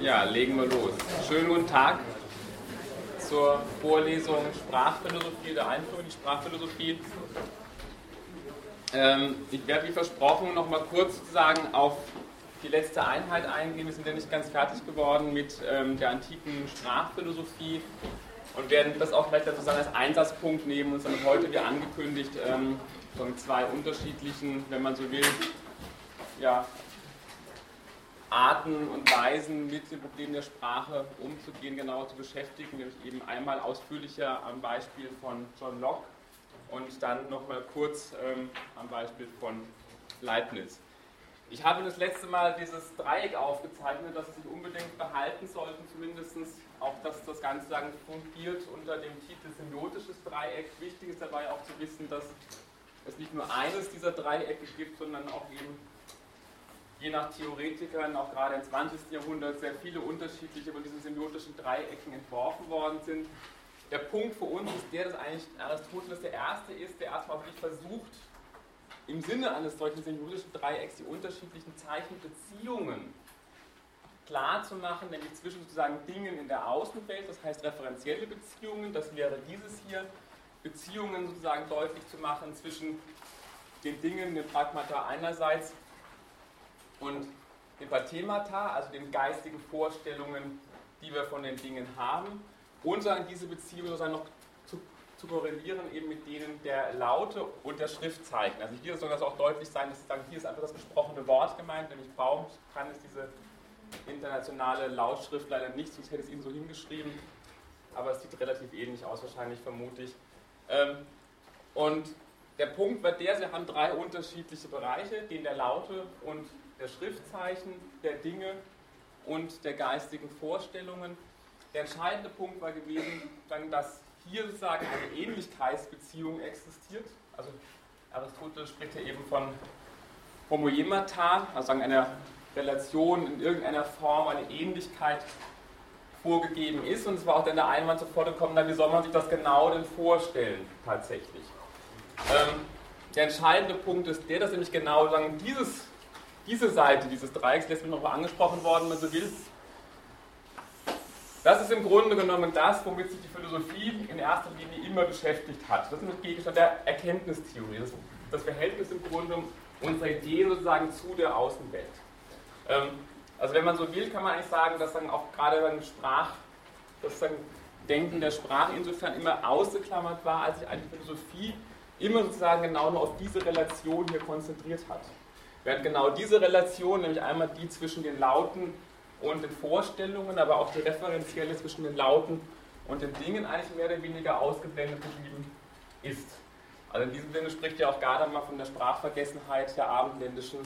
Ja, legen wir los. Schönen guten Tag zur Vorlesung Sprachphilosophie, der Einführung in die Sprachphilosophie. Ähm, ich werde wie versprochen noch mal kurz sozusagen auf die letzte Einheit eingehen. Wir sind ja nicht ganz fertig geworden mit ähm, der antiken Sprachphilosophie und werden das auch vielleicht sozusagen als Einsatzpunkt nehmen und dann heute wie angekündigt ähm, von zwei unterschiedlichen, wenn man so will, ja, Arten und Weisen mit dem Problem der Sprache umzugehen, genauer zu beschäftigen, nämlich eben einmal ausführlicher am Beispiel von John Locke und dann nochmal kurz ähm, am Beispiel von Leibniz. Ich habe das letzte Mal dieses Dreieck aufgezeichnet, das Sie unbedingt behalten sollten, zumindest auch, dass das Ganze sagen, fungiert unter dem Titel Semiotisches Dreieck. Wichtig ist dabei auch zu wissen, dass es nicht nur eines dieser Dreiecke gibt, sondern auch eben je nach Theoretikern, auch gerade im 20. Jahrhundert, sehr viele unterschiedliche von diesen semiotischen Dreiecken entworfen worden sind. Der Punkt für uns ist der, dass eigentlich Aristoteles der Erste ist, der erstmal wirklich versucht, im Sinne eines solchen semiotischen Dreiecks die unterschiedlichen Zeichenbeziehungen klar zu machen, nämlich zwischen sozusagen Dingen in der Außenwelt, das heißt referenzielle Beziehungen, das wäre dieses hier, Beziehungen sozusagen deutlich zu machen zwischen den Dingen, den Pragmata einerseits und den Pathemata, also den geistigen Vorstellungen, die wir von den Dingen haben, und sagen, diese Beziehungen sozusagen noch zu, zu, korrelieren eben mit denen der Laute und der Schriftzeichen. Also hier soll das auch deutlich sein, dass sagen, hier ist einfach das gesprochene Wort gemeint, nämlich Baum kann es diese internationale Lautschrift leider nicht, sonst hätte es Ihnen so hingeschrieben, aber es sieht relativ ähnlich aus, wahrscheinlich vermute ich. Ähm, und der Punkt war der, Sie haben drei unterschiedliche Bereiche, den der Laute und der Schriftzeichen, der Dinge und der geistigen Vorstellungen. Der entscheidende Punkt war gewesen, dass hier sozusagen eine Ähnlichkeitsbeziehung existiert. Also Aristoteles spricht ja eben von Homoiemata, also einer Relation in irgendeiner Form, eine Ähnlichkeit vorgegeben ist. Und es war auch dann der Einwand sofort gekommen, na, wie soll man sich das genau denn vorstellen tatsächlich? Ähm, der entscheidende Punkt ist der, dass nämlich genau sagen, dieses diese Seite dieses Dreiecks, letztes Mal noch angesprochen worden, wenn man so will, das ist im Grunde genommen das, womit sich die Philosophie in erster Linie immer beschäftigt hat. Das ist ein Gegenstand der Erkenntnistheorie, das, das Verhältnis im Grunde unserer Ideen sozusagen zu der Außenwelt. Ähm, also wenn man so will, kann man eigentlich sagen, dass dann auch gerade beim Sprach, das dann Denken der Sprache insofern immer ausgeklammert war, als sich eigentlich Philosophie immer sozusagen genau nur auf diese Relation hier konzentriert hat. Während genau diese Relation, nämlich einmal die zwischen den Lauten und den Vorstellungen, aber auch die referenzielle zwischen den Lauten und den Dingen eigentlich mehr oder weniger ausgeblendet geblieben ist. Also in diesem Sinne spricht ja auch Gadamer von der Sprachvergessenheit der abendländischen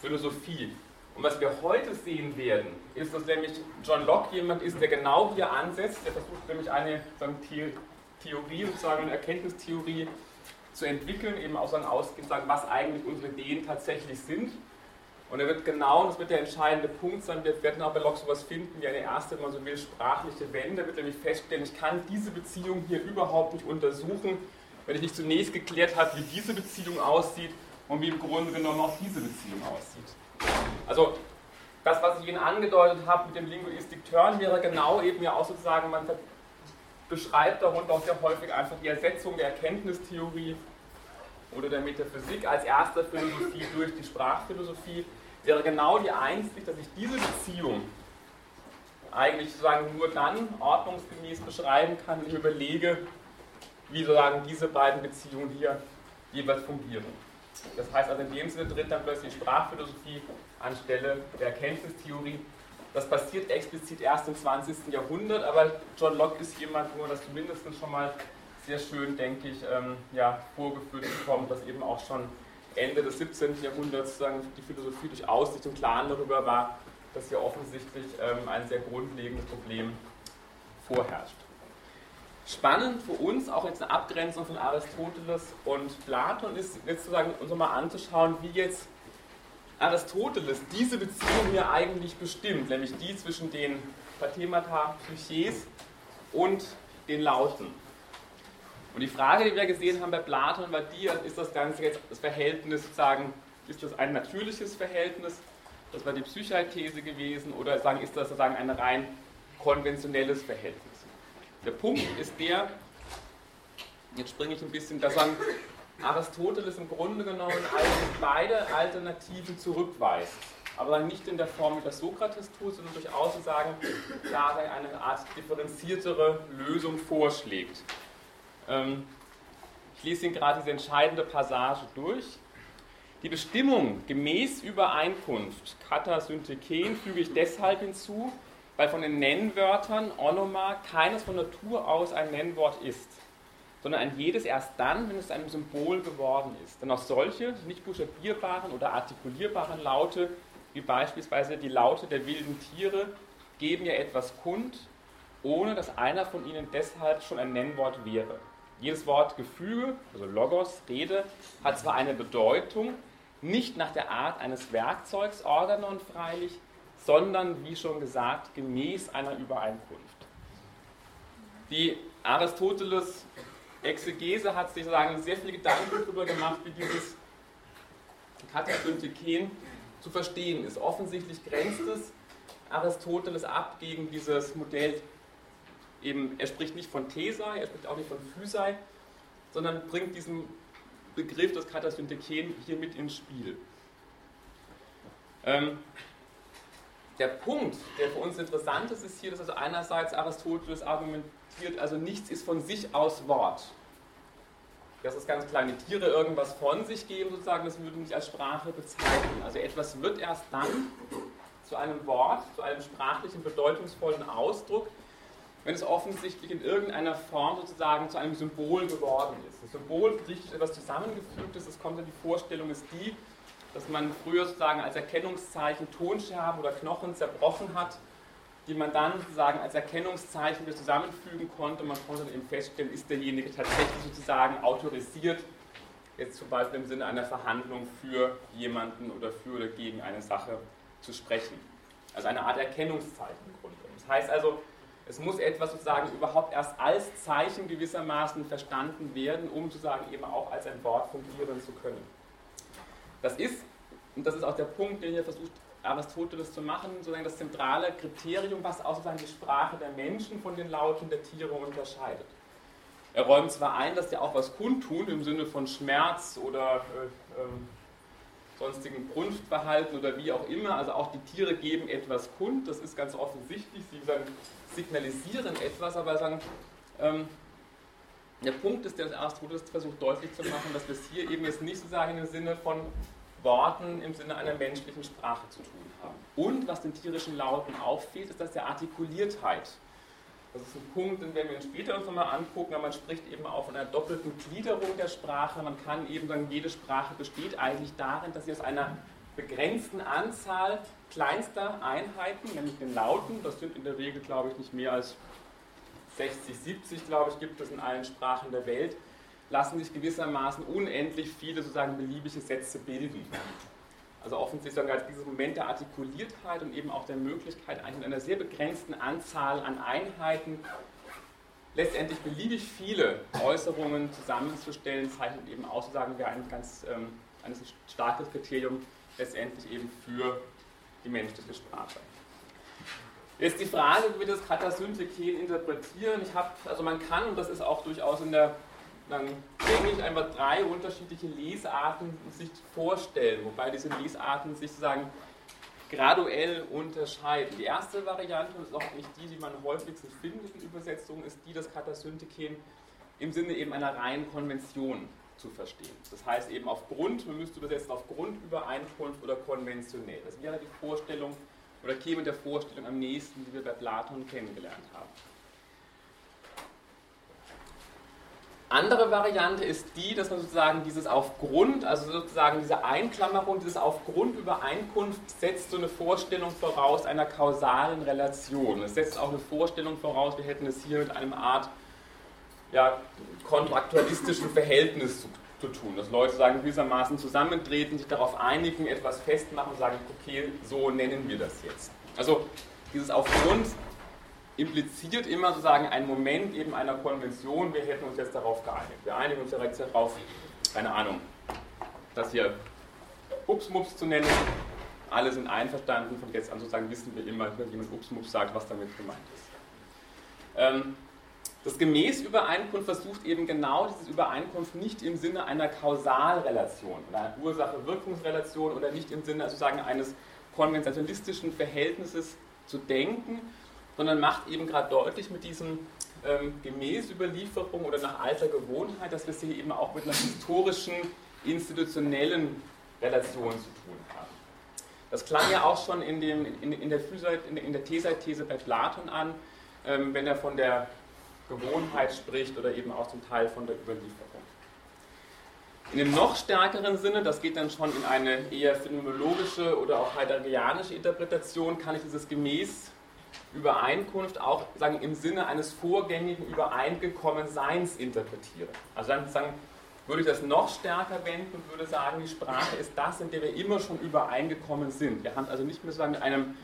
Philosophie. Und was wir heute sehen werden, ist, dass nämlich John Locke jemand ist, der genau hier ansetzt, der versucht nämlich eine Theorie, sozusagen eine Erkenntnistheorie zu entwickeln, eben auch dann ausgehend sagen, was eigentlich unsere Ideen tatsächlich sind. Und er wird genau, das wird der entscheidende Punkt sein, wir werden auch bei Locke sowas finden wie eine erste, wenn man so will, sprachliche Wende. Er wird nämlich feststellen, ich kann diese Beziehung hier überhaupt nicht untersuchen, wenn ich nicht zunächst geklärt habe, wie diese Beziehung aussieht und wie im Grunde genommen auch diese Beziehung aussieht. Also das, was ich Ihnen angedeutet habe mit dem Linguistic Turn, wäre genau eben ja auch sozusagen, man beschreibt darunter auch sehr häufig einfach die Ersetzung der Erkenntnistheorie oder der Metaphysik als erster Philosophie durch die Sprachphilosophie, wäre genau die Einsicht, dass ich diese Beziehung eigentlich sozusagen nur dann ordnungsgemäß beschreiben kann, wenn ich überlege, wie sozusagen diese beiden Beziehungen hier jeweils fungieren. Das heißt also in dem Sinne tritt dann plötzlich Sprachphilosophie anstelle der Erkenntnistheorie das passiert explizit erst im 20. Jahrhundert, aber John Locke ist jemand, wo man das zumindest schon mal sehr schön, denke ich, ähm, ja, vorgeführt bekommt, dass eben auch schon Ende des 17. Jahrhunderts sagen, die Philosophie durchaus sich im Klaren darüber war, dass hier offensichtlich ähm, ein sehr grundlegendes Problem vorherrscht. Spannend für uns, auch jetzt eine Abgrenzung von Aristoteles und Platon, ist jetzt sozusagen uns mal anzuschauen, wie jetzt Aristoteles diese Beziehung hier eigentlich bestimmt, nämlich die zwischen den Pathemata, Psyches und den Lauten. Und die Frage, die wir gesehen haben bei Platon, war die, ist das Ganze jetzt das Verhältnis, sagen, ist das ein natürliches Verhältnis Das war die Psychothese gewesen. Oder sagen, ist das sozusagen ein rein konventionelles Verhältnis? Der Punkt ist der, jetzt springe ich ein bisschen, da sagen Aristoteles im Grunde genommen beide Alternativen zurückweist. Aber nicht in der Form, wie das Sokrates tut, sondern durchaus zu sagen, da er eine Art differenziertere Lösung vorschlägt. Ähm, ich lese Ihnen gerade diese entscheidende Passage durch. Die Bestimmung gemäß Übereinkunft, Kata Syntheken, füge ich deshalb hinzu, weil von den Nennwörtern Onoma keines von Natur aus ein Nennwort ist, sondern ein jedes erst dann, wenn es einem Symbol geworden ist. Denn auch solche nicht buchstabierbaren oder artikulierbaren Laute, wie beispielsweise die Laute der wilden Tiere, geben ja etwas kund, ohne dass einer von ihnen deshalb schon ein Nennwort wäre. Jedes Wort Gefüge, also Logos, Rede, hat zwar eine Bedeutung, nicht nach der Art eines Werkzeugs, Organon freilich, sondern, wie schon gesagt, gemäß einer Übereinkunft. Die Aristoteles Exegese hat sich sozusagen sehr viele Gedanken darüber gemacht, wie dieses Katasyntiken zu verstehen ist. Offensichtlich grenzt es Aristoteles ab gegen dieses Modell eben, er spricht nicht von Thesai, er spricht auch nicht von Physai, sondern bringt diesen Begriff des Katasyntheken hier mit ins Spiel. Ähm, der Punkt, der für uns interessant ist, ist hier, dass also einerseits Aristoteles argumentiert, also nichts ist von sich aus Wort. Dass es ganz kleine Tiere irgendwas von sich geben, sozusagen, das würde nicht als Sprache bezeichnen. Also etwas wird erst dann zu einem Wort, zu einem sprachlichen, bedeutungsvollen Ausdruck, wenn es offensichtlich in irgendeiner Form sozusagen zu einem Symbol geworden ist. Das Symbol, griechisch etwas zusammengefügtes, es kommt in die Vorstellung, ist die, dass man früher sozusagen als Erkennungszeichen Tonscherben oder Knochen zerbrochen hat, die man dann sozusagen als Erkennungszeichen wieder zusammenfügen konnte. Man konnte dann eben feststellen, ist derjenige tatsächlich sozusagen autorisiert, jetzt zum Beispiel im Sinne einer Verhandlung für jemanden oder für oder gegen eine Sache zu sprechen. Also eine Art Erkennungszeichen im Grunde. Das heißt also, es muss etwas sozusagen überhaupt erst als Zeichen gewissermaßen verstanden werden, um sozusagen eben auch als ein Wort fungieren zu können. Das ist, und das ist auch der Punkt, den hier versucht Aristoteles zu machen, sozusagen das zentrale Kriterium, was auch sozusagen die Sprache der Menschen von den Lauten der Tiere unterscheidet. Er räumt zwar ein, dass die auch was kundtun im Sinne von Schmerz oder äh, ähm, sonstigen Brunftverhalten oder wie auch immer. Also auch die Tiere geben etwas kund, das ist ganz offensichtlich. Sie sagen, signalisieren etwas, aber sagen, ähm, der Punkt ist, der Aristoteles versucht deutlich zu machen, dass wir es hier eben jetzt nicht sozusagen im Sinne von Worten im Sinne einer menschlichen Sprache zu tun haben. Und was den tierischen Lauten auffällt, ist das der Artikuliertheit. Das ist ein Punkt, den werden wir uns später uns nochmal angucken, aber man spricht eben auch von einer doppelten Gliederung der Sprache. Man kann eben sagen, jede Sprache besteht eigentlich darin, dass sie aus einer begrenzten Anzahl kleinster Einheiten, nämlich den Lauten, das sind in der Regel, glaube ich, nicht mehr als 60, 70, glaube ich, gibt es in allen Sprachen der Welt, lassen sich gewissermaßen unendlich viele sozusagen beliebige Sätze bilden. Also offensichtlich als dieses Moment der Artikuliertheit und eben auch der Möglichkeit, eigentlich in einer sehr begrenzten Anzahl an Einheiten letztendlich beliebig viele Äußerungen zusammenzustellen, zeichnet eben aus, sozusagen wir ein ganz ähm, ein starkes Kriterium letztendlich eben für die menschliche Sprache. Jetzt die Frage, wie wir das Katasyntheken interpretieren. Ich habe, also man kann, und das ist auch durchaus in der dann denke ich einfach drei unterschiedliche Lesarten sich vorstellen, wobei diese Lesarten sich sozusagen graduell unterscheiden. Die erste Variante, und ist auch nicht die, die man häufigstens findet in Übersetzungen, ist die, das Katasynthiken im Sinne eben einer reinen Konvention zu verstehen. Das heißt eben aufgrund, man müsste übersetzen aufgrund Übereinkunft oder konventionell. Das wäre die Vorstellung oder käme der Vorstellung am nächsten, die wir bei Platon kennengelernt haben. Andere Variante ist die, dass man sozusagen dieses Aufgrund, also sozusagen diese Einklammerung, dieses Aufgrund Übereinkunft setzt so eine Vorstellung voraus einer kausalen Relation. Es setzt auch eine Vorstellung voraus, wir hätten es hier mit einem Art ja, kontraktualistischen Verhältnis zu, zu tun. Dass Leute sagen, gewissermaßen zusammentreten, sich darauf einigen, etwas festmachen und sagen, okay, so nennen wir das jetzt. Also dieses Aufgrund impliziert immer sozusagen einen Moment eben einer Konvention, wir hätten uns jetzt darauf geeinigt. Wir einigen uns direkt darauf, keine Ahnung, das hier Upsmups zu nennen, alle sind einverstanden, von jetzt an sozusagen wissen wir immer, wenn jemand Ups, Mups sagt, was damit gemeint ist. Ähm, das Gemäßübereinkunft versucht eben genau diese Übereinkunft nicht im Sinne einer Kausalrelation oder einer Ursache-Wirkungsrelation oder nicht im Sinne sozusagen eines konventionalistischen Verhältnisses zu denken, sondern macht eben gerade deutlich mit diesem ähm, Gemäßüberlieferung oder nach alter Gewohnheit, dass wir es hier eben auch mit einer historischen, institutionellen Relation zu tun haben. Das klang ja auch schon in, dem, in, in der, in, der Thesei-These bei Platon an, ähm, wenn er von der Gewohnheit spricht oder eben auch zum Teil von der Überlieferung. In dem noch stärkeren Sinne, das geht dann schon in eine eher phänomenologische oder auch heideggerianische Interpretation, kann ich dieses gemäß Übereinkunft auch sagen, im Sinne eines vorgängigen Übereingekommenseins interpretieren. Also dann sagen, würde ich das noch stärker wenden und würde sagen, die Sprache ist das, in der wir immer schon übereingekommen sind. Wir haben also nicht mehr sozusagen mit einem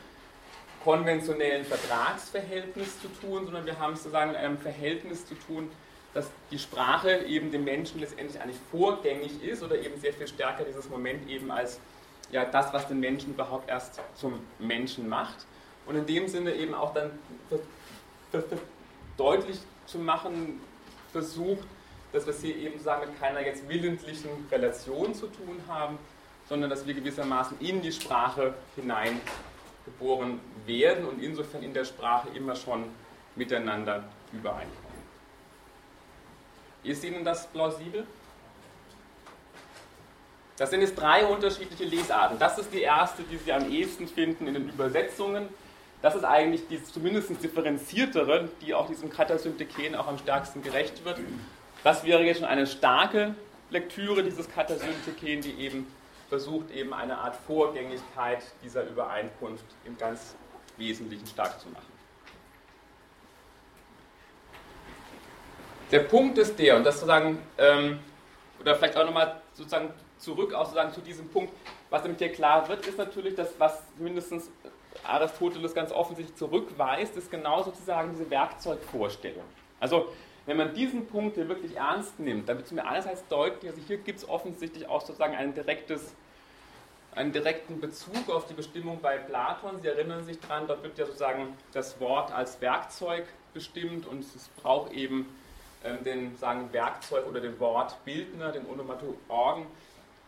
konventionellen Vertragsverhältnis zu tun, sondern wir haben es sozusagen mit einem Verhältnis zu tun, dass die Sprache eben dem Menschen letztendlich eigentlich vorgängig ist oder eben sehr viel stärker dieses Moment eben als ja, das, was den Menschen überhaupt erst zum Menschen macht. Und in dem Sinne eben auch dann deutlich zu machen versucht, dass wir es hier eben sagen mit keiner jetzt willentlichen Relation zu tun haben, sondern dass wir gewissermaßen in die Sprache hineingeboren werden und insofern in der Sprache immer schon miteinander übereinkommen. Ist Ihnen das plausibel? Das sind jetzt drei unterschiedliche Lesarten. Das ist die erste, die Sie am ehesten finden in den Übersetzungen. Das ist eigentlich die zumindest differenziertere, die auch diesem Katasyntheken auch am stärksten gerecht wird. Das wäre jetzt schon eine starke Lektüre dieses Katasyntheken, die eben versucht, eben eine Art Vorgängigkeit dieser Übereinkunft im ganz Wesentlichen stark zu machen. Der Punkt ist der, und das sozusagen, ähm, oder vielleicht auch nochmal sozusagen zurück auch sozusagen zu diesem Punkt, was nämlich hier klar wird, ist natürlich, dass was mindestens Aristoteles ganz offensichtlich zurückweist, ist genau sozusagen diese Werkzeugvorstellung. Also wenn man diesen Punkt hier wirklich ernst nimmt, dann wird es mir einerseits deutlich, also hier gibt es offensichtlich auch sozusagen ein direktes, einen direkten Bezug auf die Bestimmung bei Platon. Sie erinnern sich daran, dort wird ja sozusagen das Wort als Werkzeug bestimmt und es braucht eben äh, den sagen Werkzeug oder den Wortbildner, den Onomatoorgen,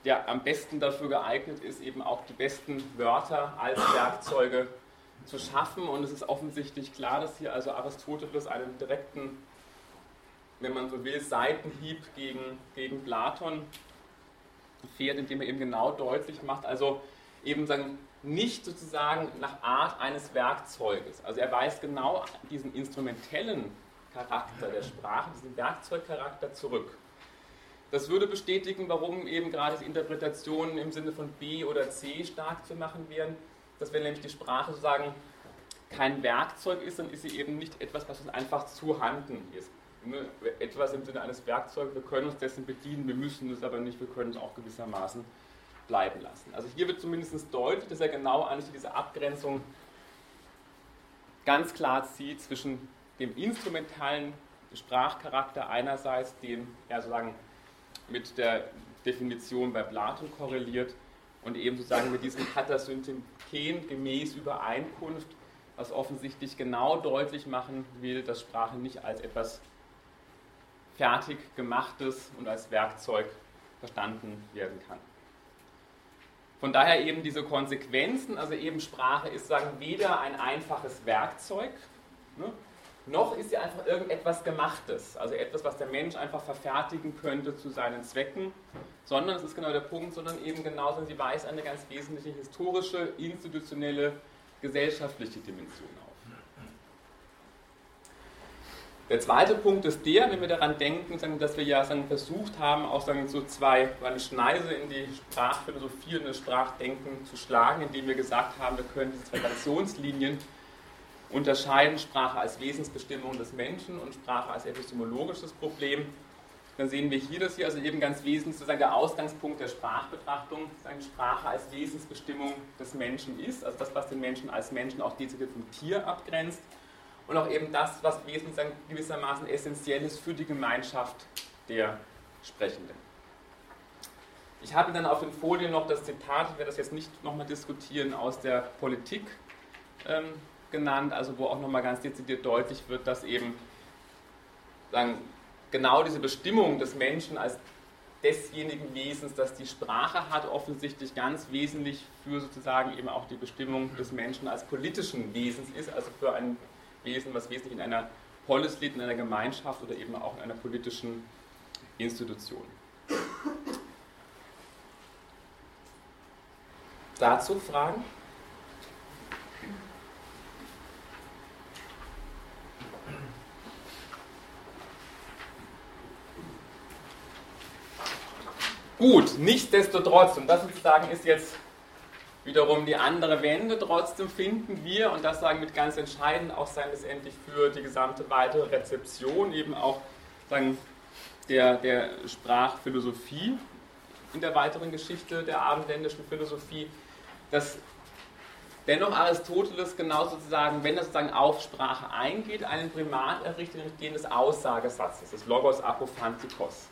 der am besten dafür geeignet ist, eben auch die besten Wörter als Werkzeuge zu schaffen. Und es ist offensichtlich klar, dass hier also Aristoteles einen direkten, wenn man so will, Seitenhieb gegen, gegen Platon fährt, indem er eben genau deutlich macht, also eben sagen, nicht sozusagen nach Art eines Werkzeuges. Also er weist genau diesen instrumentellen Charakter der Sprache, diesen Werkzeugcharakter zurück. Das würde bestätigen, warum eben gerade die Interpretationen im Sinne von B oder C stark zu machen wären, dass wenn nämlich die Sprache sozusagen kein Werkzeug ist, dann ist sie eben nicht etwas, was uns einfach zu handen ist. Etwas im Sinne eines Werkzeugs, wir können uns dessen bedienen, wir müssen es aber nicht, wir können es auch gewissermaßen bleiben lassen. Also hier wird zumindest deutlich, dass er genau eigentlich diese Abgrenzung ganz klar zieht zwischen dem instrumentalen Sprachcharakter einerseits, den er sozusagen mit der Definition bei Platon korreliert und eben sozusagen mit diesem Katasynthen gemäß Übereinkunft, was offensichtlich genau deutlich machen will, dass Sprache nicht als etwas fertig gemachtes und als Werkzeug verstanden werden kann. Von daher eben diese Konsequenzen, also eben Sprache ist sagen weder ein einfaches Werkzeug, ne, noch ist sie einfach irgendetwas Gemachtes, also etwas, was der Mensch einfach verfertigen könnte zu seinen Zwecken, sondern, das ist genau der Punkt, sondern eben genauso, sie weist eine ganz wesentliche historische, institutionelle, gesellschaftliche Dimension auf. Der zweite Punkt ist der, wenn wir daran denken, dass wir ja versucht haben, auch so zwei, eine Schneise in die Sprachphilosophie und das Sprachdenken zu schlagen, indem wir gesagt haben, wir können diese zwei Traditionslinien unterscheiden Sprache als Wesensbestimmung des Menschen und Sprache als epistemologisches Problem. Dann sehen wir hier, dass hier also eben ganz wesentlich sozusagen der Ausgangspunkt der Sprachbetrachtung Sprache als Wesensbestimmung des Menschen ist, also das, was den Menschen als Menschen auch dezidiert vom Tier abgrenzt und auch eben das, was wesentlich gewissermaßen essentiell ist für die Gemeinschaft der Sprechenden. Ich habe dann auf den Folien noch das Zitat, ich werde das jetzt nicht nochmal diskutieren, aus der Politik ähm, genannt, also wo auch nochmal ganz dezidiert deutlich wird, dass eben sagen, genau diese Bestimmung des Menschen als desjenigen Wesens, das die Sprache hat, offensichtlich ganz wesentlich für sozusagen eben auch die Bestimmung des Menschen als politischen Wesens ist, also für ein Wesen, was wesentlich in einer Polis liegt, in einer Gemeinschaft oder eben auch in einer politischen Institution. Dazu Fragen? Gut, nichtsdestotrotz, und das sozusagen ist jetzt wiederum die andere Wende, trotzdem finden wir, und das sagen mit ganz entscheidend auch sein letztendlich für die gesamte weitere Rezeption eben auch sagen, der, der Sprachphilosophie in der weiteren Geschichte der abendländischen Philosophie, dass dennoch Aristoteles genau sozusagen, wenn er sozusagen auf Sprache eingeht, einen Primat errichtet, den des Aussagesatzes, des Logos Apophantikos.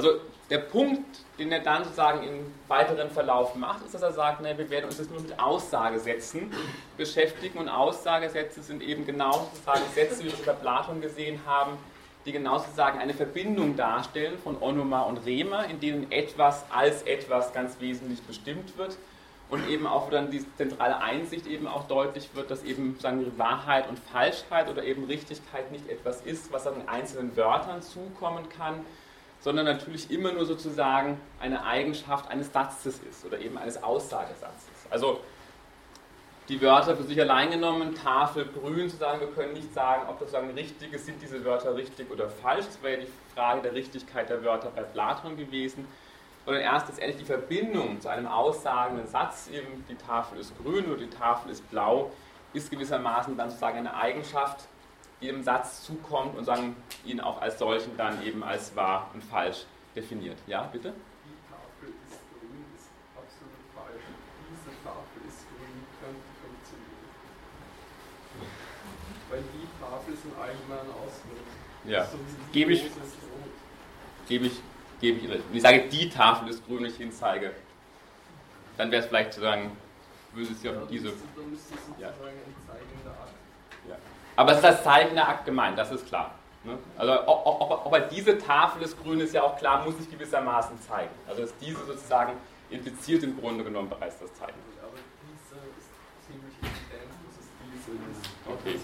Also der Punkt, den er dann sozusagen im weiteren Verlauf macht, ist, dass er sagt, na, wir werden uns jetzt nur mit Aussagesätzen beschäftigen. Und Aussagesätze sind eben genau sozusagen Sätze, wie wir es bei Platon gesehen haben, die genau sozusagen eine Verbindung darstellen von Onoma und Rema, in denen etwas als etwas ganz wesentlich bestimmt wird. Und eben auch dann die zentrale Einsicht eben auch deutlich wird, dass eben sagen Wahrheit und Falschheit oder eben Richtigkeit nicht etwas ist, was an einzelnen Wörtern zukommen kann, sondern natürlich immer nur sozusagen eine Eigenschaft eines Satzes ist oder eben eines Aussagesatzes. Also die Wörter für sich allein genommen, Tafel, Grün, sozusagen, wir können nicht sagen, ob das sagen richtig ist, sind diese Wörter richtig oder falsch. Das wäre ja die Frage der Richtigkeit der Wörter bei Platon gewesen. Sondern erst letztendlich die Verbindung zu einem aussagenden Satz, eben die Tafel ist grün oder die Tafel ist blau, ist gewissermaßen dann sozusagen eine Eigenschaft, die dem Satz zukommt und sagen, ihn auch als solchen dann eben als wahr und falsch definiert. Ja, bitte? weil die Tafel ist ein allgemeiner Ausdruck. Ja, so gebe ich, gebe ich, gebe ich, wenn ich sage, die Tafel ist grün, ich hinzeige, dann wäre es vielleicht zu sagen, würde es ja auf diese. Ja. ein zeigender Akt. Ja. Aber es ist das zeigende Akt gemeint, das ist klar. Ne? Also ob, ob, ob er diese Tafel ist grün, ist ja auch klar, muss ich gewissermaßen zeigen. Also dass diese sozusagen impliziert im Grunde genommen bereits das Zeigen. Aber diese ist ziemlich evident, dass es diese ist. Okay.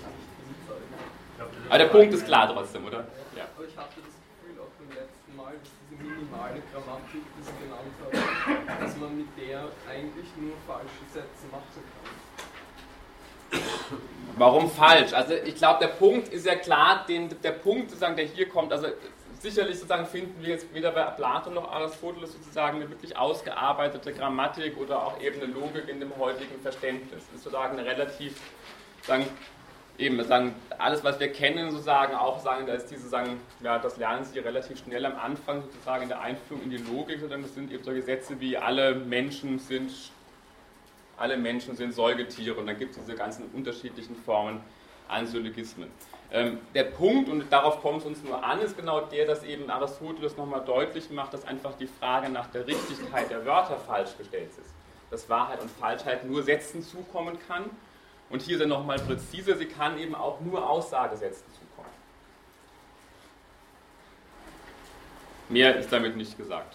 Aber der Punkt ist klar trotzdem, oder? Ja. Aber ich hatte das Gefühl auch beim letzten Mal, dass diese minimale Grammatik, die Sie genannt haben, dass man mit der eigentlich nur falsche Sätze machen kann. Warum falsch? Also ich glaube, der Punkt ist ja klar, den, der Punkt sozusagen, der hier kommt, also sicherlich sozusagen finden wir jetzt weder bei Platon noch Aristoteles sozusagen eine wirklich ausgearbeitete Grammatik oder auch eben eine Logik in dem heutigen Verständnis. Das ist sozusagen eine relativ, sagen, eben sagen, alles, was wir kennen, sozusagen auch sagen, da ist diese sagen, ja, das lernen Sie relativ schnell am Anfang sozusagen in der Einführung in die Logik, sondern das sind eben solche Sätze wie alle Menschen sind alle Menschen sind Säugetiere und dann gibt es diese ganzen unterschiedlichen Formen an Syllogismen. Ähm, der Punkt, und darauf kommt es uns nur an, ist genau der, dass eben Aristoteles nochmal deutlich macht, dass einfach die Frage nach der Richtigkeit der Wörter falsch gestellt ist. Dass Wahrheit und Falschheit nur Sätzen zukommen kann und hier sind nochmal präzise, sie kann eben auch nur Aussagesätzen zukommen. Mehr ist damit nicht gesagt.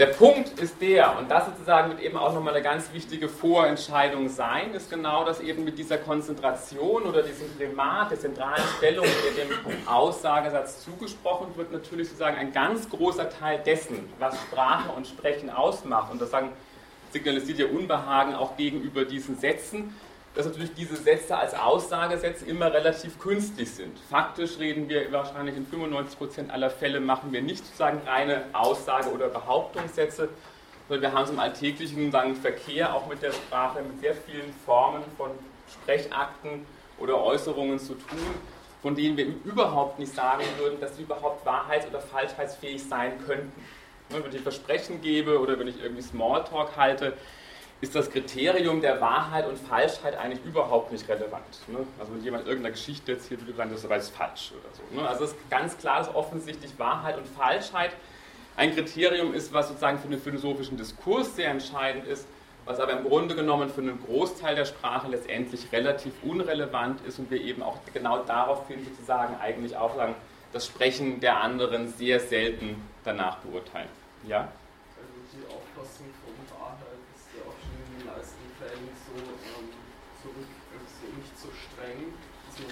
Der Punkt ist der, und das sozusagen wird eben auch nochmal eine ganz wichtige Vorentscheidung sein, ist genau, dass eben mit dieser Konzentration oder diesem Primat der zentralen Stellung, der dem Aussagesatz zugesprochen wird, natürlich sozusagen ein ganz großer Teil dessen, was Sprache und Sprechen ausmacht, und das sagen signalisiert ihr Unbehagen auch gegenüber diesen Sätzen, dass natürlich diese Sätze als Aussagesätze immer relativ künstlich sind. Faktisch reden wir wahrscheinlich in 95% aller Fälle, machen wir nicht sozusagen reine Aussage- oder Behauptungssätze, sondern wir haben es im alltäglichen sagen, Verkehr auch mit der Sprache mit sehr vielen Formen von Sprechakten oder Äußerungen zu tun, von denen wir überhaupt nicht sagen würden, dass sie überhaupt wahrheits- oder falschheitsfähig sein könnten. Wenn ich Versprechen gebe oder wenn ich irgendwie Smalltalk halte, ist das Kriterium der Wahrheit und Falschheit eigentlich überhaupt nicht relevant. Ne? Also wenn jemand irgendeine Geschichte erzählt, würde sagen, das ist falsch oder so. Ne? Also es ist ganz klar, dass offensichtlich Wahrheit und Falschheit ein Kriterium ist, was sozusagen für den philosophischen Diskurs sehr entscheidend ist, was aber im Grunde genommen für einen Großteil der Sprache letztendlich relativ unrelevant ist und wir eben auch genau daraufhin sozusagen eigentlich auch sagen, das Sprechen der anderen sehr selten danach beurteilen. Ja?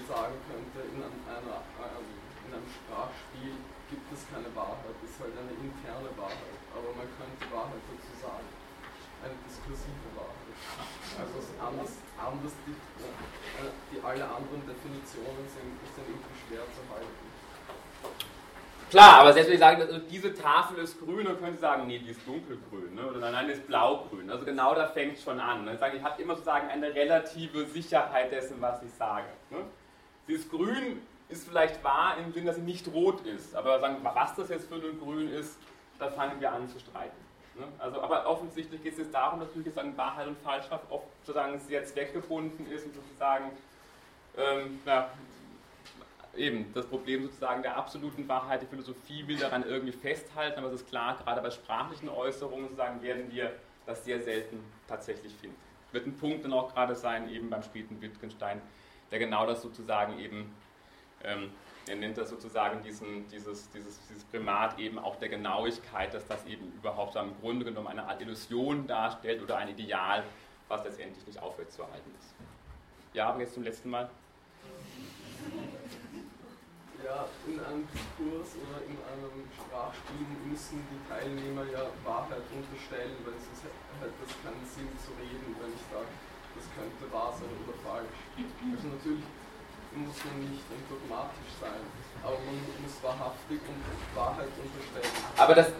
Sagen könnte, in, einer, ähm, in einem Sprachspiel gibt es keine Wahrheit, es ist halt eine interne Wahrheit, aber man könnte Wahrheit dazu sagen, eine diskursive Wahrheit. Also anders, anders die, äh, die alle anderen Definitionen sind, sind irgendwie schwer zu halten. Klar, aber selbst wenn ich sage, also diese Tafel ist grün, dann können Sie sagen, nee, die ist dunkelgrün. Ne? Oder nein, die ist blaugrün. Also genau da fängt es schon an. Dann sage ich, ich habe immer sozusagen eine relative Sicherheit dessen, was ich sage. Ne? Dieses Grün ist vielleicht wahr im Sinne, dass sie nicht rot ist. Aber sagen, was das jetzt für ein Grün ist, da fangen wir an zu streiten. Ne? Also, aber offensichtlich geht es jetzt darum, dass natürlich sagen, Wahrheit und Falschheit oft sozusagen sehr zweckgebunden ist und sozusagen ähm, ja, eben das Problem sozusagen der absoluten Wahrheit, die Philosophie will daran irgendwie festhalten, aber es ist klar, gerade bei sprachlichen Äußerungen sozusagen werden wir das sehr selten tatsächlich finden. Wird ein Punkt dann auch gerade sein, eben beim späten Wittgenstein, der genau das sozusagen eben, ähm, er nennt das sozusagen diesen, dieses, dieses, dieses Primat eben auch der Genauigkeit, dass das eben überhaupt im Grunde genommen eine Art Illusion darstellt oder ein Ideal, was letztendlich nicht aufrechtzuerhalten ist. Ja, aber jetzt zum letzten Mal. Ja, in einem Diskurs oder in einem Sprachspiel müssen die Teilnehmer ja Wahrheit unterstellen, weil sonst hätte es keinen Sinn zu reden, wenn ich sage, das könnte wahr sein oder falsch. Also natürlich muss man nicht dogmatisch sein, aber man muss wahrhaftig und Wahrheit unterstellen. Aber das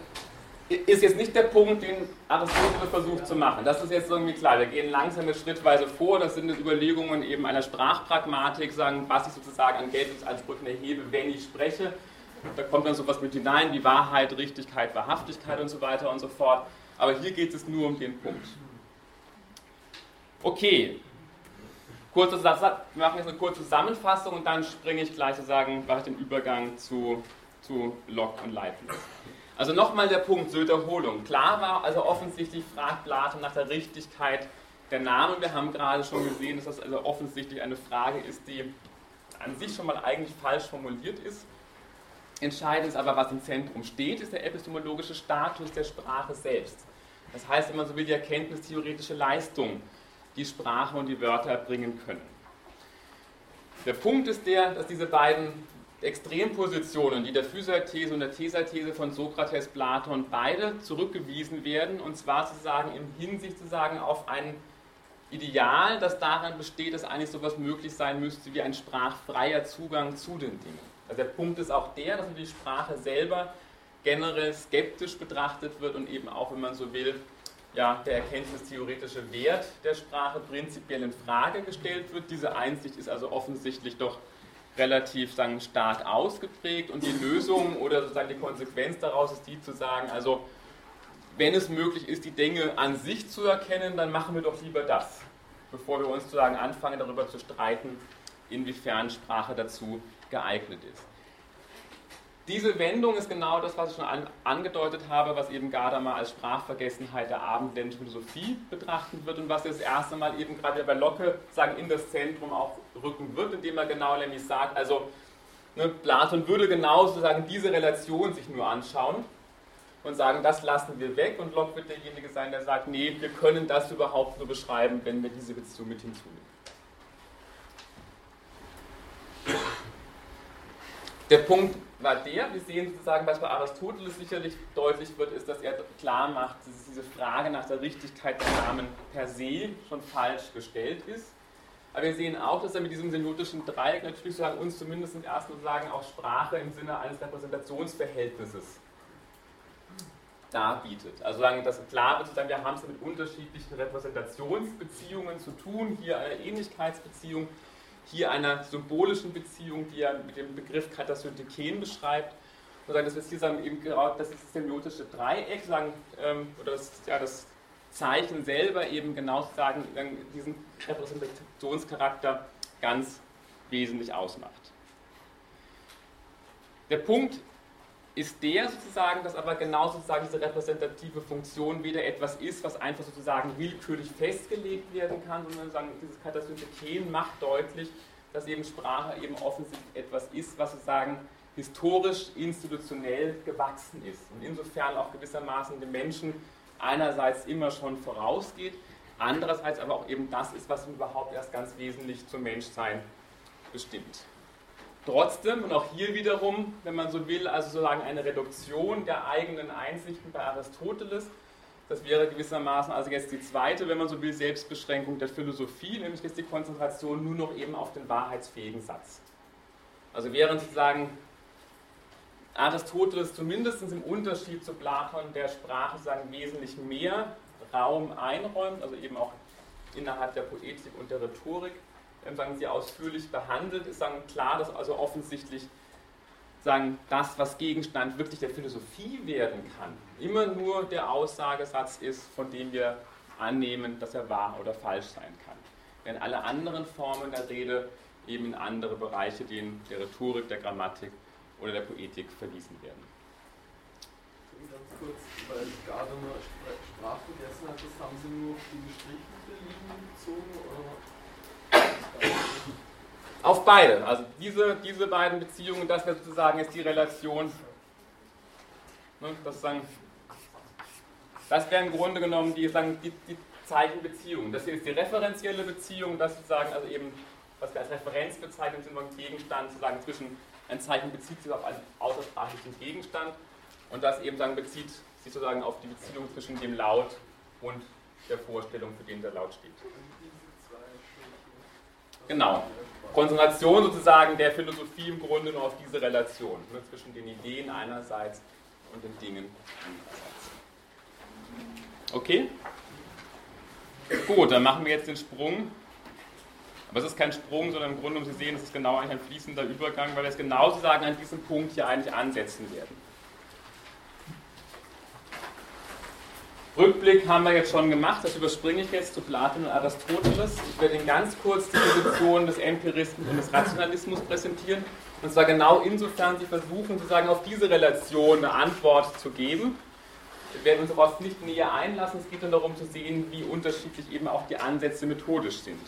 ist jetzt nicht der Punkt, den Aristoteles versucht zu machen. Das ist jetzt irgendwie klar. Wir gehen langsam schrittweise vor. Das sind jetzt Überlegungen eben einer Sprachpragmatik, sagen, was ich sozusagen an Geltungsansprüchen erhebe, wenn ich spreche. Da kommt dann sowas mit hinein, wie Wahrheit, Richtigkeit, Wahrhaftigkeit und so weiter und so fort. Aber hier geht es nur um den Punkt. Okay, Kurze, wir machen jetzt eine kurze Zusammenfassung und dann springe ich gleich sozusagen, mache ich den Übergang zu, zu Locke und Leibniz. Also nochmal der Punkt zur Wiederholung. Klar war, also offensichtlich fragt Platon nach der Richtigkeit der Namen. Wir haben gerade schon gesehen, dass das also offensichtlich eine Frage ist, die an sich schon mal eigentlich falsch formuliert ist. Entscheidend ist aber, was im Zentrum steht, ist der epistemologische Status der Sprache selbst. Das heißt, wenn man so will, die erkenntnistheoretische Leistung die Sprache und die Wörter erbringen können. Der Punkt ist der, dass diese beiden Extrempositionen, die der Physikerthese und der Thesathese von Sokrates, Platon, beide zurückgewiesen werden, und zwar sozusagen in Hinsicht sozusagen auf ein Ideal, das daran besteht, dass eigentlich sowas möglich sein müsste wie ein sprachfreier Zugang zu den Dingen. Also der Punkt ist auch der, dass die Sprache selber generell skeptisch betrachtet wird und eben auch, wenn man so will, ja, der erkenntnistheoretische Wert der Sprache prinzipiell in Frage gestellt wird. Diese Einsicht ist also offensichtlich doch relativ sagen, stark ausgeprägt und die Lösung oder sozusagen die Konsequenz daraus ist die zu sagen, also wenn es möglich ist, die Dinge an sich zu erkennen, dann machen wir doch lieber das, bevor wir uns sozusagen anfangen darüber zu streiten, inwiefern Sprache dazu geeignet ist. Diese Wendung ist genau das, was ich schon an, angedeutet habe, was eben Gadamer als Sprachvergessenheit der abendländischen Philosophie betrachten wird und was das erste Mal eben gerade bei Locke sagen, in das Zentrum auch rücken wird, indem er genau nämlich sagt, also ne, Platon würde genau sozusagen diese Relation sich nur anschauen und sagen, das lassen wir weg und Locke wird derjenige sein, der sagt, nee, wir können das überhaupt nur beschreiben, wenn wir diese Beziehung mit hinzunehmen. Der Punkt war der, wir sehen sozusagen, was bei Aristoteles sicherlich deutlich wird, ist, dass er klar macht, dass diese Frage nach der Richtigkeit der Namen per se schon falsch gestellt ist. Aber wir sehen auch, dass er mit diesem semiotischen Dreieck natürlich sozusagen uns zumindest erst sozusagen auch Sprache im Sinne eines Repräsentationsverhältnisses darbietet. Also sagen, dass klar wird, sozusagen, wir haben es mit unterschiedlichen Repräsentationsbeziehungen zu tun, hier eine Ähnlichkeitsbeziehung, hier einer symbolischen Beziehung, die er mit dem Begriff Katasyntiken beschreibt. Und sagen, dass wir hier sagen, eben genau das ist das semiotische Dreieck, sagen, ähm, oder das, ja, das Zeichen selber eben genau sozusagen diesen Repräsentationscharakter ganz wesentlich ausmacht. Der Punkt ist der sozusagen, dass aber genau sozusagen diese repräsentative Funktion weder etwas ist, was einfach sozusagen willkürlich festgelegt werden kann, sondern sagen, dieses Katasynteken macht deutlich, dass eben Sprache eben offensichtlich etwas ist, was sozusagen historisch, institutionell gewachsen ist und insofern auch gewissermaßen dem Menschen einerseits immer schon vorausgeht, andererseits aber auch eben das ist, was überhaupt erst ganz wesentlich zum Menschsein bestimmt. Trotzdem, und auch hier wiederum, wenn man so will, also sozusagen eine Reduktion der eigenen Einsichten bei Aristoteles, das wäre gewissermaßen also jetzt die zweite, wenn man so will, Selbstbeschränkung der Philosophie, nämlich jetzt die Konzentration nur noch eben auf den wahrheitsfähigen Satz. Also während sozusagen Aristoteles zumindest im Unterschied zu Platon der Sprache sagen wesentlich mehr Raum einräumt, also eben auch innerhalb der Poetik und der Rhetorik, sagen sie ausführlich behandelt, ist sagen klar, dass also offensichtlich sagen, das, was Gegenstand wirklich der Philosophie werden kann, immer nur der Aussagesatz ist, von dem wir annehmen, dass er wahr oder falsch sein kann. Während alle anderen Formen der Rede eben in andere Bereiche, denen der Rhetorik, der Grammatik oder der Poetik verwiesen werden. Ganz kurz, weil gerade nur Sprache vergessen hat, das haben Sie nur auf die gestrichelte Linie bezogen oder auf beide. Also diese, diese beiden Beziehungen, das wäre sozusagen jetzt die Relation. Ne, das, sagen, das wäre im Grunde genommen die, sagen, die, die Zeichenbeziehung. Das hier ist die referenzielle Beziehung, das sozusagen, also eben, was wir als Referenz bezeichnen, sind wir ein Gegenstand, sozusagen zwischen ein Zeichen bezieht sich auf einen außersprachlichen Gegenstand und das eben sagen, bezieht sich sozusagen auf die Beziehung zwischen dem Laut und der Vorstellung, für den der Laut steht. Genau. Konzentration sozusagen der Philosophie im Grunde nur auf diese Relation ne, zwischen den Ideen einerseits und den Dingen andererseits. Okay? Gut, dann machen wir jetzt den Sprung. Aber es ist kein Sprung, sondern im Grunde, um Sie sehen, es ist genau eigentlich ein fließender Übergang, weil wir es genau sozusagen an diesem Punkt hier eigentlich ansetzen werden. Rückblick haben wir jetzt schon gemacht, das überspringe ich jetzt zu Platon und Aristoteles. Ich werde Ihnen ganz kurz die Position des Empirismus und des Rationalismus präsentieren. Und zwar genau insofern Sie versuchen, sozusagen auf diese Relation eine Antwort zu geben. Wir werden uns darauf nicht näher einlassen. Es geht nur darum zu sehen, wie unterschiedlich eben auch die Ansätze methodisch sind.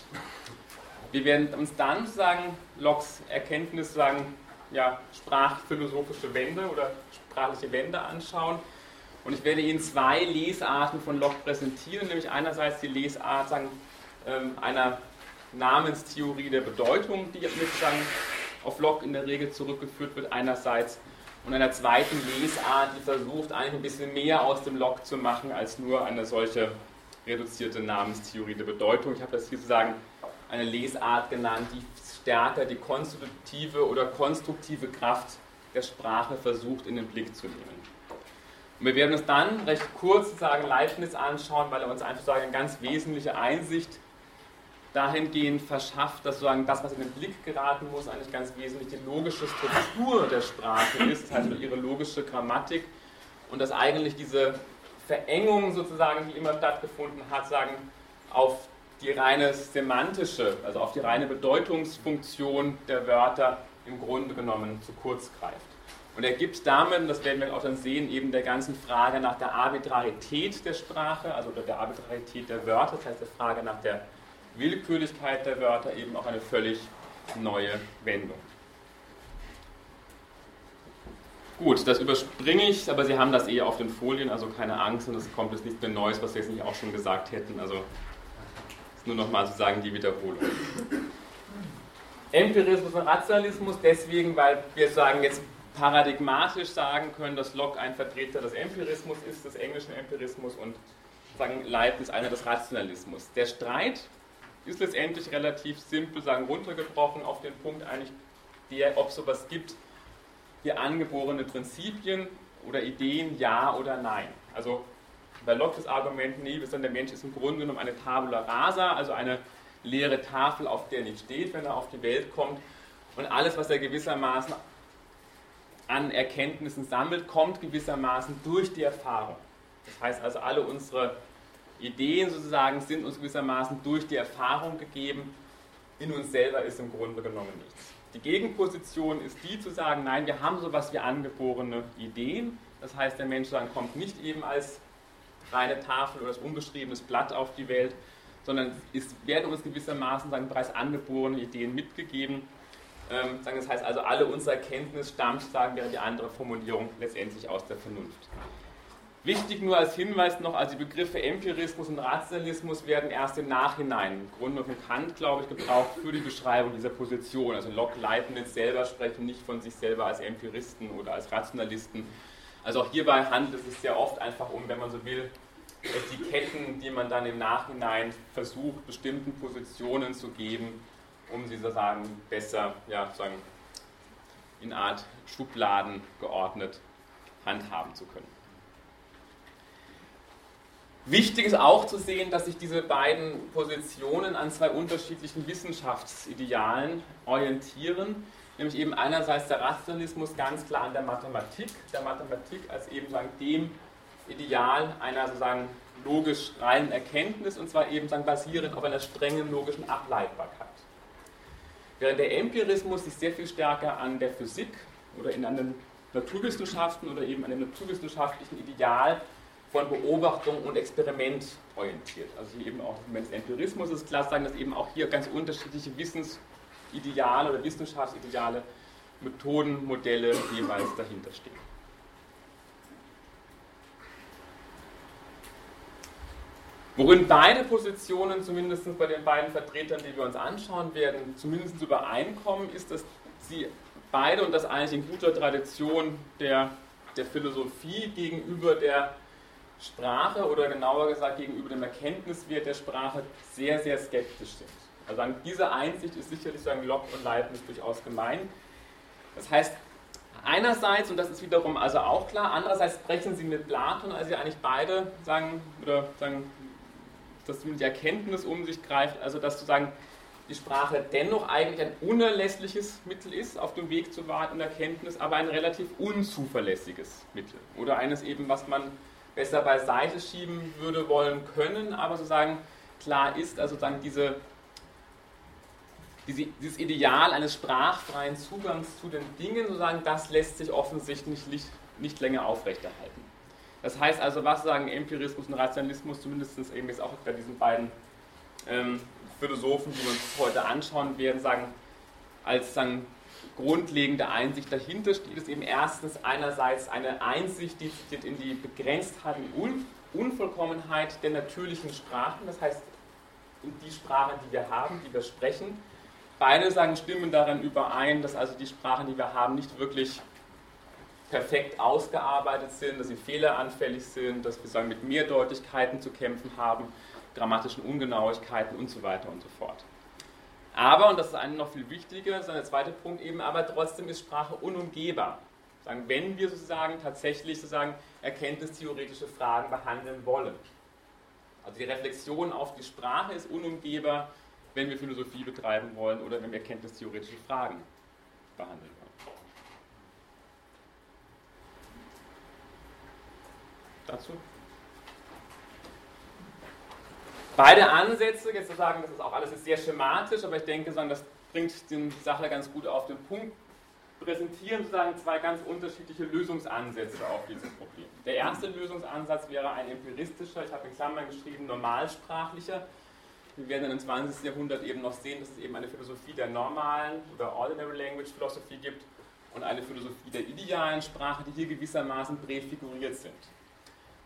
Wir werden uns dann sozusagen Locks Erkenntnis sagen, ja, sprachphilosophische Wende oder sprachliche Wende anschauen und ich werde Ihnen zwei Lesarten von Locke präsentieren, nämlich einerseits die Lesart sagen, ähm, einer Namenstheorie der Bedeutung, die mit sagen, auf Locke in der Regel zurückgeführt wird, einerseits, und einer zweiten Lesart, die versucht, eigentlich ein bisschen mehr aus dem Locke zu machen, als nur eine solche reduzierte Namenstheorie der Bedeutung. Ich habe das hier sozusagen eine Lesart genannt, die stärker die konstitutive oder konstruktive Kraft der Sprache versucht in den Blick zu nehmen. Und wir werden uns dann recht kurz sozusagen Leibniz anschauen, weil er uns einfach sagen, eine ganz wesentliche Einsicht dahingehend verschafft, dass sozusagen das, was in den Blick geraten muss, eigentlich ganz wesentlich die logische Struktur der Sprache ist, heißt ihre logische Grammatik und dass eigentlich diese Verengung sozusagen, die immer stattgefunden hat, sagen, auf die reine semantische, also auf die reine Bedeutungsfunktion der Wörter im Grunde genommen zu kurz greift. Und er gibt damit, und das werden wir auch dann sehen, eben der ganzen Frage nach der Arbitrarität der Sprache, also der Arbitrarität der Wörter, das heißt der Frage nach der Willkürlichkeit der Wörter, eben auch eine völlig neue Wendung. Gut, das überspringe ich, aber Sie haben das eh auf den Folien, also keine Angst und es kommt jetzt nichts mehr Neues, was wir jetzt nicht auch schon gesagt hätten. Also ist nur nochmal sozusagen die Wiederholung. Empirismus und Rationalismus deswegen, weil wir sagen, jetzt paradigmatisch sagen können, dass Locke ein Vertreter des Empirismus ist, des englischen Empirismus und sagen, Leibniz einer des Rationalismus. Der Streit ist letztendlich relativ simpel, sagen runtergebrochen auf den Punkt eigentlich, der, ob es sowas gibt wie angeborene Prinzipien oder Ideen, ja oder nein. Also bei Locke das Argument, nee, der Mensch ist im Grunde genommen eine Tabula rasa, also eine leere Tafel, auf der nicht steht, wenn er auf die Welt kommt. Und alles, was er gewissermaßen an Erkenntnissen sammelt, kommt gewissermaßen durch die Erfahrung. Das heißt also, alle unsere Ideen sozusagen sind uns gewissermaßen durch die Erfahrung gegeben, in uns selber ist im Grunde genommen nichts. Die Gegenposition ist die zu sagen, nein, wir haben sowas wie angeborene Ideen. Das heißt, der Mensch dann kommt nicht eben als reine Tafel oder als unbeschriebenes Blatt auf die Welt, sondern es werden uns gewissermaßen sagen, bereits angeborene Ideen mitgegeben. Ähm, das heißt also, alle unsere Erkenntnis stammt, sagen wir die andere Formulierung, letztendlich aus der Vernunft. Wichtig nur als Hinweis noch, also die Begriffe Empirismus und Rationalismus werden erst im Nachhinein, im Grunde von Kant, glaube ich, gebraucht für die Beschreibung dieser Position. Also Locke, Leibniz selber sprechen nicht von sich selber als Empiristen oder als Rationalisten. Also auch hierbei handelt es sich sehr oft einfach um, wenn man so will, Etiketten, die man dann im Nachhinein versucht, bestimmten Positionen zu geben, um sie sozusagen besser, ja, sozusagen in Art Schubladen geordnet handhaben zu können. Wichtig ist auch zu sehen, dass sich diese beiden Positionen an zwei unterschiedlichen Wissenschaftsidealen orientieren, nämlich eben einerseits der Rationalismus ganz klar an der Mathematik, der Mathematik als eben sagen, dem Ideal einer sozusagen logisch reinen Erkenntnis und zwar eben sagen, basierend auf einer strengen logischen Ableitbarkeit. Während der Empirismus sich sehr viel stärker an der Physik oder in an den Naturwissenschaften oder eben an dem naturwissenschaftlichen Ideal von Beobachtung und Experiment orientiert. Also hier eben auch wenn es Empirismus ist klar sagen, dass eben auch hier ganz unterschiedliche Wissensideale oder Wissenschaftsideale, Methoden, Modelle jeweils dahinter stehen. Worin beide Positionen, zumindest bei den beiden Vertretern, die wir uns anschauen werden, zumindest übereinkommen, ist, dass sie beide, und das eigentlich in guter Tradition der, der Philosophie gegenüber der Sprache oder genauer gesagt gegenüber dem Erkenntniswert der Sprache sehr, sehr skeptisch sind. Also diese Einsicht ist sicherlich sagen Locke und Leibniz durchaus gemein. Das heißt, einerseits, und das ist wiederum also auch klar, andererseits sprechen sie mit Platon, also sie eigentlich beide sagen, oder sagen, dass die Erkenntnis um sich greift, also dass sozusagen die Sprache dennoch eigentlich ein unerlässliches Mittel ist auf dem Weg zur Wahrheit und Erkenntnis, aber ein relativ unzuverlässiges Mittel. Oder eines eben, was man besser beiseite schieben würde wollen können, aber sozusagen klar ist, also sozusagen diese, diese, dieses Ideal eines sprachfreien Zugangs zu den Dingen, sozusagen, das lässt sich offensichtlich nicht, nicht länger aufrechterhalten. Das heißt also, was sagen Empirismus und Rationalismus, zumindest eben jetzt auch bei diesen beiden ähm, Philosophen, die wir uns heute anschauen werden, sagen, als sagen, grundlegende Einsicht dahinter steht, ist eben erstens einerseits eine Einsicht, die in die Begrenztheit und Unvollkommenheit der natürlichen Sprachen, das heißt in die Sprachen, die wir haben, die wir sprechen. Beide sagen, stimmen darin überein, dass also die Sprachen, die wir haben, nicht wirklich perfekt ausgearbeitet sind, dass sie fehleranfällig sind, dass wir sagen, mit Mehrdeutigkeiten zu kämpfen haben, grammatischen Ungenauigkeiten und so weiter und so fort. Aber, und das ist ein noch viel wichtiger, das ist der zweite Punkt eben, aber trotzdem ist Sprache unumgehbar. Sagen, wenn wir sozusagen tatsächlich sozusagen erkenntnistheoretische Fragen behandeln wollen. Also die Reflexion auf die Sprache ist unumgehbar, wenn wir Philosophie betreiben wollen oder wenn wir erkenntnistheoretische Fragen behandeln wollen. Dazu? Beide Ansätze, jetzt zu sagen, das ist auch alles sehr schematisch, aber ich denke, das bringt die Sache ganz gut auf den Punkt, präsentieren sozusagen zwei ganz unterschiedliche Lösungsansätze auf dieses Problem. Der erste Lösungsansatz wäre ein empiristischer, ich habe in Klammern geschrieben, normalsprachlicher. Wir werden dann im 20. Jahrhundert eben noch sehen, dass es eben eine Philosophie der normalen oder Ordinary Language Philosophy gibt und eine Philosophie der idealen Sprache, die hier gewissermaßen präfiguriert sind.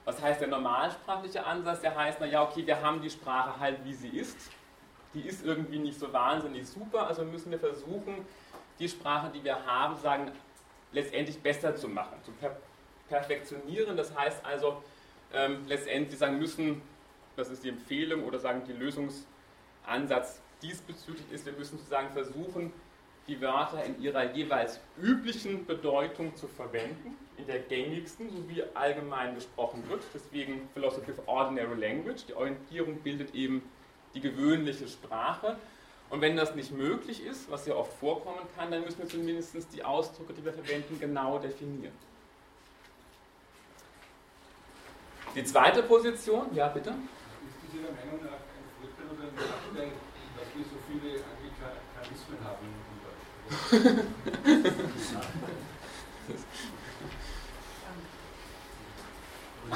Was heißt der normalsprachliche Ansatz? Der heißt, naja, okay, wir haben die Sprache halt, wie sie ist. Die ist irgendwie nicht so wahnsinnig super, also müssen wir versuchen, die Sprache, die wir haben, sagen, letztendlich besser zu machen, zu per perfektionieren. Das heißt also, ähm, letztendlich sagen müssen, das ist die Empfehlung oder sagen die Lösungsansatz diesbezüglich ist, wir müssen sozusagen versuchen, die Wörter in ihrer jeweils üblichen Bedeutung zu verwenden, in der gängigsten, so wie allgemein gesprochen wird. Deswegen Philosophy of Ordinary Language. Die Orientierung bildet eben die gewöhnliche Sprache. Und wenn das nicht möglich ist, was ja oft vorkommen kann, dann müssen wir zumindest die Ausdrücke, die wir verwenden, genau definieren. Die zweite Position, ja bitte? Wie es Ihrer Meinung nach ein Vorteil oder ein Nachteil, dass wir so viele Anglikanismen haben?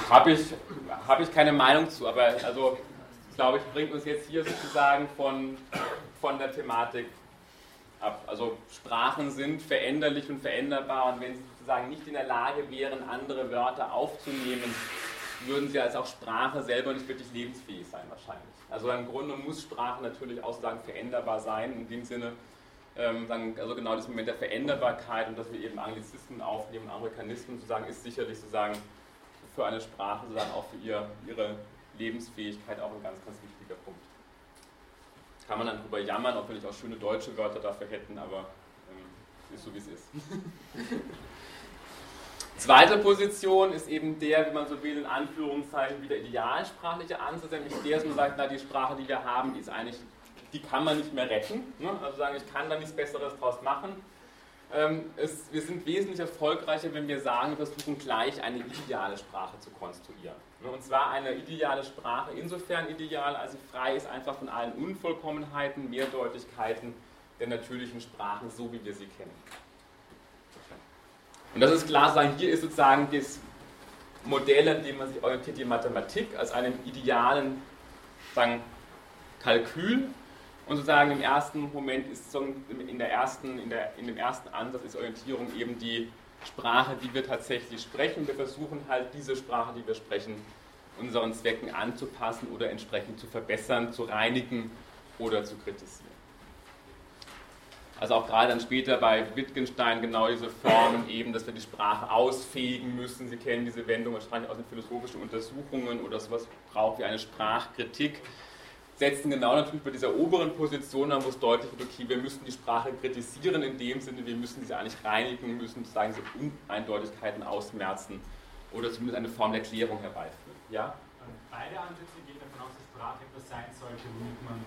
Habe ich, hab ich keine Meinung zu, aber also, glaube ich, bringt uns jetzt hier sozusagen von, von der Thematik ab. Also Sprachen sind veränderlich und veränderbar und wenn sie sozusagen nicht in der Lage wären, andere Wörter aufzunehmen, würden sie als auch Sprache selber nicht wirklich lebensfähig sein wahrscheinlich. Also im Grunde muss Sprache natürlich auch sagen veränderbar sein, in dem Sinne, ähm, also genau das Moment der Veränderbarkeit und dass wir eben Anglizismen aufnehmen, Amerikanismen sozusagen, ist sicherlich sozusagen für eine Sprache sozusagen auch für ihr, ihre Lebensfähigkeit auch ein ganz, ganz wichtiger Punkt. Kann man dann darüber jammern, ob wir nicht auch schöne deutsche Wörter dafür hätten, aber ähm, ist so wie es ist. Zweite Position ist eben der, wie man so will, in Anführungszeichen wieder idealsprachliche Ansatz, nämlich der, dass man sagt, na, die Sprache, die wir haben, die ist eigentlich, die kann man nicht mehr retten. Ne? Also sagen, ich kann da nichts Besseres draus machen. Ähm, es, wir sind wesentlich erfolgreicher, wenn wir sagen, wir versuchen gleich eine ideale Sprache zu konstruieren. Ne? Und zwar eine ideale Sprache, insofern ideal, als sie frei ist einfach von allen Unvollkommenheiten, Mehrdeutigkeiten der natürlichen Sprachen, so wie wir sie kennen. Und das ist klar sagen, hier ist sozusagen das Modell, an dem man sich orientiert, die Mathematik als einem idealen sagen, Kalkül. Und sozusagen im ersten Moment ist in, der ersten, in, der, in dem ersten Ansatz ist Orientierung eben die Sprache, die wir tatsächlich sprechen. Wir versuchen halt diese Sprache, die wir sprechen, unseren Zwecken anzupassen oder entsprechend zu verbessern, zu reinigen oder zu kritisieren. Also auch gerade dann später bei Wittgenstein genau diese Formen eben, dass wir die Sprache ausfegen müssen. Sie kennen diese Wendung wahrscheinlich aus den philosophischen Untersuchungen oder sowas braucht wie eine Sprachkritik. Setzen genau natürlich bei dieser oberen Position an, wo es deutlich wird, okay, wir müssen die Sprache kritisieren in dem Sinne, wir müssen sie eigentlich reinigen, müssen sozusagen so Uneindeutigkeiten ausmerzen oder zumindest eine Form der Klärung herbeiführen. Ja? Beide Ansätze gehen davon aus, dass Sprache etwas sein sollte, womit man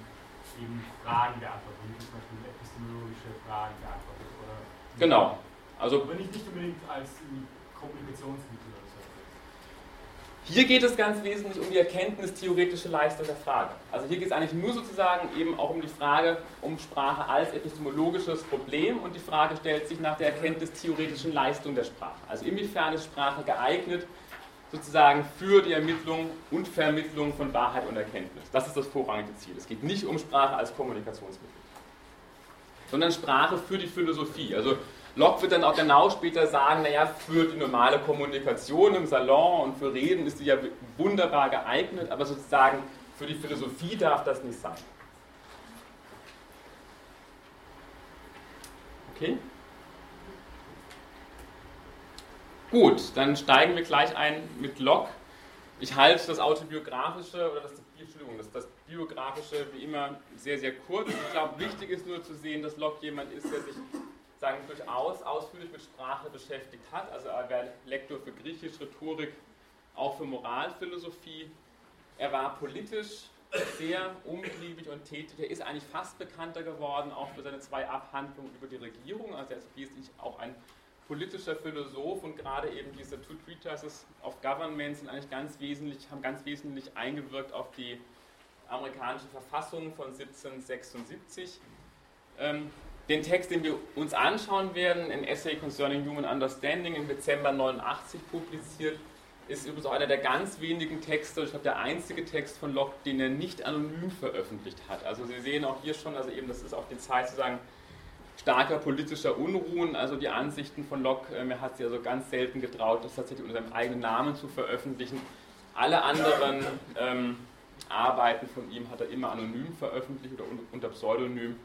eben Fragen beantwortet, zum Beispiel epistemologische Fragen beantwortet. Oder genau. Also, aber nicht, nicht unbedingt als Kommunikationsmittel. Hier geht es ganz wesentlich um die erkenntnistheoretische Leistung der Frage. Also hier geht es eigentlich nur sozusagen eben auch um die Frage um Sprache als epistemologisches Problem und die Frage stellt sich nach der erkenntnistheoretischen Leistung der Sprache. Also inwiefern ist Sprache geeignet, sozusagen für die Ermittlung und Vermittlung von Wahrheit und Erkenntnis. Das ist das vorrangige Ziel. Es geht nicht um Sprache als Kommunikationsmittel, sondern Sprache für die Philosophie. Also Locke wird dann auch genau später sagen, naja, für die normale Kommunikation im Salon und für Reden ist sie ja wunderbar geeignet, aber sozusagen für die Philosophie darf das nicht sein. Okay? Gut, dann steigen wir gleich ein mit Locke. Ich halte das autobiografische oder das, Entschuldigung, das, das biografische wie immer sehr, sehr kurz. Ich glaube, wichtig ist nur zu sehen, dass Locke jemand ist, der sich sagen, durchaus ausführlich mit Sprache beschäftigt hat. Also er war Lektor für Griechisch, Rhetorik, auch für Moralphilosophie. Er war politisch sehr umtriebig und tätig. Er ist eigentlich fast bekannter geworden, auch für seine zwei Abhandlungen über die Regierung. Also er ist wesentlich auch ein politischer Philosoph und gerade eben diese Two Treatises of Government sind eigentlich ganz wesentlich, haben ganz wesentlich eingewirkt auf die amerikanische Verfassung von 1776. Ähm, den Text, den wir uns anschauen werden, ein Essay Concerning Human Understanding im Dezember 89 publiziert, ist übrigens auch einer der ganz wenigen Texte, ich glaube der einzige Text von Locke, den er nicht anonym veröffentlicht hat. Also Sie sehen auch hier schon, also eben das ist auch die Zeit zu sagen, starker politischer Unruhen, also die Ansichten von Locke, er hat sie also ganz selten getraut, das tatsächlich unter seinem eigenen Namen zu veröffentlichen. Alle anderen ähm, Arbeiten von ihm hat er immer anonym veröffentlicht oder unter Pseudonym,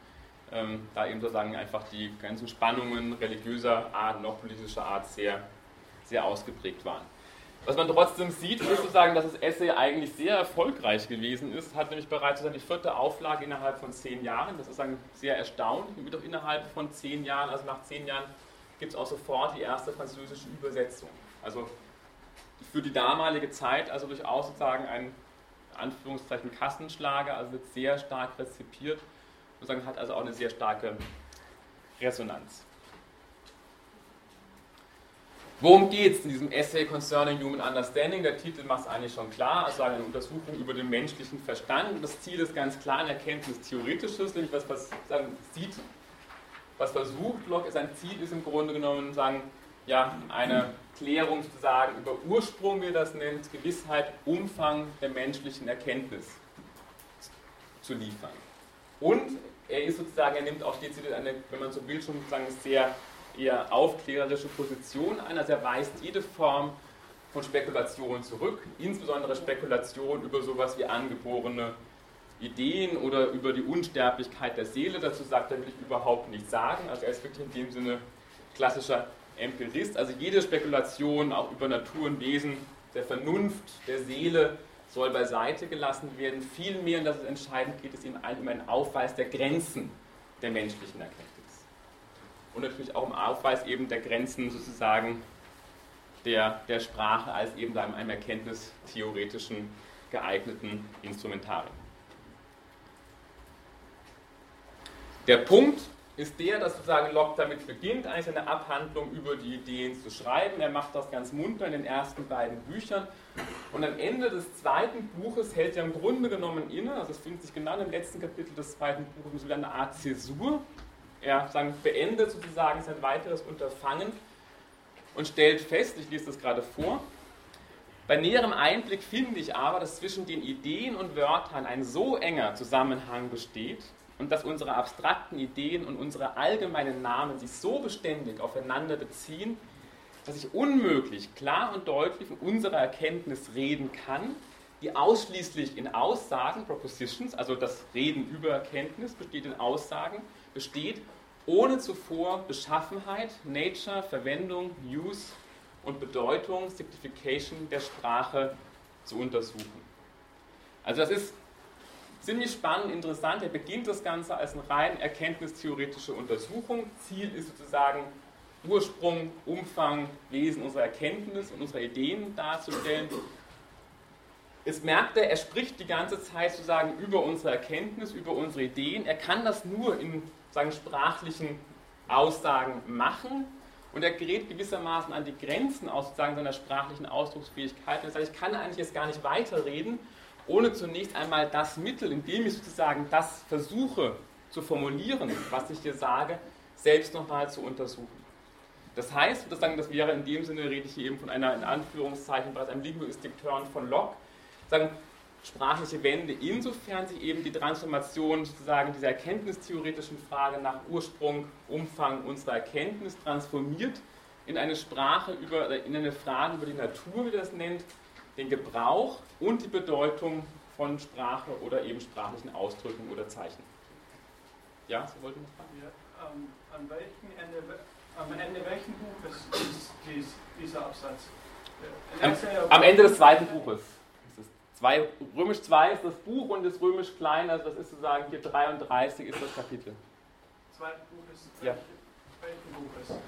ähm, da eben sozusagen einfach die ganzen Spannungen religiöser Art und auch politischer Art sehr, sehr ausgeprägt waren. Was man trotzdem sieht, ist sozusagen, dass das Essay eigentlich sehr erfolgreich gewesen ist. Hat nämlich bereits die vierte Auflage innerhalb von zehn Jahren. Das ist dann sehr erstaunlich. Wird auch innerhalb von zehn Jahren, also nach zehn Jahren, gibt es auch sofort die erste französische Übersetzung. Also für die damalige Zeit, also durchaus sozusagen ein Anführungszeichen Kassenschlager, also wird sehr stark rezipiert. Sozusagen hat also auch eine sehr starke Resonanz. Worum geht es in diesem Essay Concerning Human Understanding? Der Titel macht es eigentlich schon klar, also eine Untersuchung über den menschlichen Verstand. Das Ziel ist ganz klar ein Erkenntnis-theoretisches, nämlich was, was sagen, sieht, was versucht Locke, sein Ziel ist im Grunde genommen, sagen, ja, eine Klärung sozusagen über Ursprung, wie er das nennt, Gewissheit, Umfang der menschlichen Erkenntnis zu liefern. Und er ist sozusagen, er nimmt auch dezidiert eine, wenn man so will, schon sozusagen sehr eher aufklärerische Position ein. Also er weist jede Form von Spekulation zurück, insbesondere Spekulation über sowas wie angeborene Ideen oder über die Unsterblichkeit der Seele. Dazu sagt er, will ich überhaupt nichts sagen. Also er ist wirklich in dem Sinne klassischer Empirist. Also jede Spekulation auch über Natur und Wesen der Vernunft, der Seele soll beiseite gelassen werden. Vielmehr, und das ist entscheidend, geht es ihm um einen Aufweis der Grenzen der menschlichen Erkenntnis und natürlich auch im Aufweis eben der Grenzen sozusagen der, der Sprache als eben einem, einem erkenntnistheoretischen geeigneten Instrumentarium. Der Punkt ist der, dass sozusagen Locke damit beginnt, eigentlich eine Abhandlung über die Ideen zu schreiben. Er macht das ganz munter in den ersten beiden Büchern. Und am Ende des zweiten Buches hält er im Grunde genommen inne, also es findet sich genau im letzten Kapitel des zweiten Buches, so eine Art Zäsur, er sagen, beendet sozusagen sein weiteres Unterfangen und stellt fest, ich lese das gerade vor, bei näherem Einblick finde ich aber, dass zwischen den Ideen und Wörtern ein so enger Zusammenhang besteht und dass unsere abstrakten Ideen und unsere allgemeinen Namen sich so beständig aufeinander beziehen, dass ich unmöglich klar und deutlich von unserer Erkenntnis reden kann, die ausschließlich in Aussagen, Propositions, also das Reden über Erkenntnis besteht in Aussagen, besteht, ohne zuvor Beschaffenheit, Nature, Verwendung, Use und Bedeutung, Signification der Sprache zu untersuchen. Also das ist ziemlich spannend, interessant. Er beginnt das Ganze als eine rein erkenntnistheoretische Untersuchung. Ziel ist sozusagen Ursprung, Umfang, Wesen unserer Erkenntnis und unserer Ideen darzustellen. Jetzt merkt er, er spricht die ganze Zeit sozusagen über unsere Erkenntnis, über unsere Ideen. Er kann das nur in sagen, sprachlichen Aussagen machen und er gerät gewissermaßen an die Grenzen aus sozusagen seiner sprachlichen Ausdrucksfähigkeit. Und er sagt, ich kann eigentlich jetzt gar nicht weiterreden, ohne zunächst einmal das Mittel, indem ich sozusagen das versuche zu formulieren, was ich hier sage, selbst nochmal zu untersuchen. Das heißt, das wäre in dem Sinne, rede ich hier eben von einer, in Anführungszeichen, bereits einem Linguistic Turn von Locke, sagen, sprachliche Wende, insofern sich eben die Transformation sozusagen dieser erkenntnistheoretischen Frage nach Ursprung, Umfang unserer Erkenntnis transformiert in eine Sprache über, in eine Frage über die Natur, wie das nennt, den Gebrauch und die Bedeutung von Sprache oder eben sprachlichen Ausdrücken oder Zeichen. Ja, Sie wollten was fragen? Ja, ähm, an welchem Ende, am Ende welchen Buches ist dies, dieser Absatz? Am, am Ende des zweiten Buches. Zwei, Römisch 2 ist das Buch und das Römisch Klein, also das ist sozusagen hier 33 ist das Kapitel. Zweite Buch ist ja. welchen Buch ist?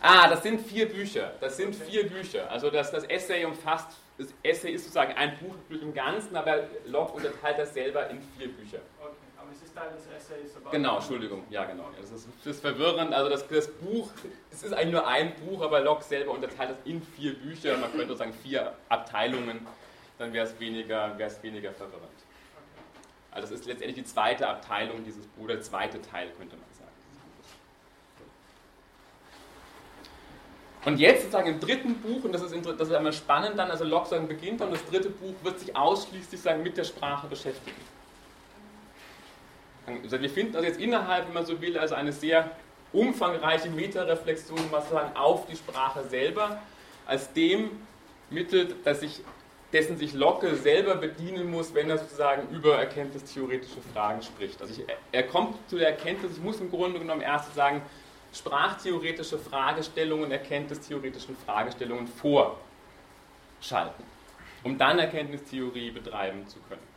Ah, das sind vier Bücher. Das sind vier Bücher. Also das, das Essay umfasst, das Essay ist sozusagen ein Buch im Ganzen, aber Locke unterteilt das selber in vier Bücher. Es ist Teil des Essays. Genau, Entschuldigung, ja genau. Das ist, das ist verwirrend. Also das, das, Buch, es ist eigentlich nur ein Buch, aber Locke selber unterteilt das in vier Bücher. Man könnte sagen vier Abteilungen, dann wäre es weniger, weniger verwirrend. Also es ist letztendlich die zweite Abteilung dieses Buches, der zweite Teil könnte man sagen. Und jetzt sozusagen im dritten Buch, und das ist, das ist einmal spannend dann, also Locke beginnt dann, das dritte Buch wird sich ausschließlich sagen, mit der Sprache beschäftigen. Also wir finden also jetzt innerhalb, wenn man so will, also eine sehr umfangreiche Metareflexion auf die Sprache selber, als dem Mittel, das sich, dessen sich Locke selber bedienen muss, wenn er sozusagen über erkenntnistheoretische Fragen spricht. Also ich, er kommt zu der Erkenntnis, ich muss im Grunde genommen erst sagen, sprachtheoretische Fragestellungen, erkenntnistheoretischen Fragestellungen vorschalten, um dann Erkenntnistheorie betreiben zu können.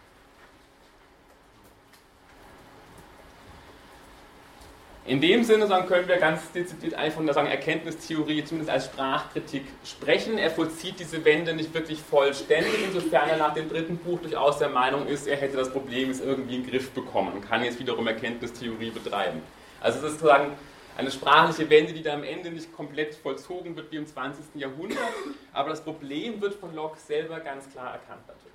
In dem Sinne sagen, können wir ganz dezidiert einfach von sagen, Erkenntnistheorie zumindest als Sprachkritik sprechen. Er vollzieht diese Wende nicht wirklich vollständig, insofern er nach dem dritten Buch durchaus der Meinung ist, er hätte das Problem jetzt irgendwie in den Griff bekommen und kann jetzt wiederum Erkenntnistheorie betreiben. Also es ist sozusagen eine sprachliche Wende, die da am Ende nicht komplett vollzogen wird wie im 20. Jahrhundert, aber das Problem wird von Locke selber ganz klar erkannt natürlich.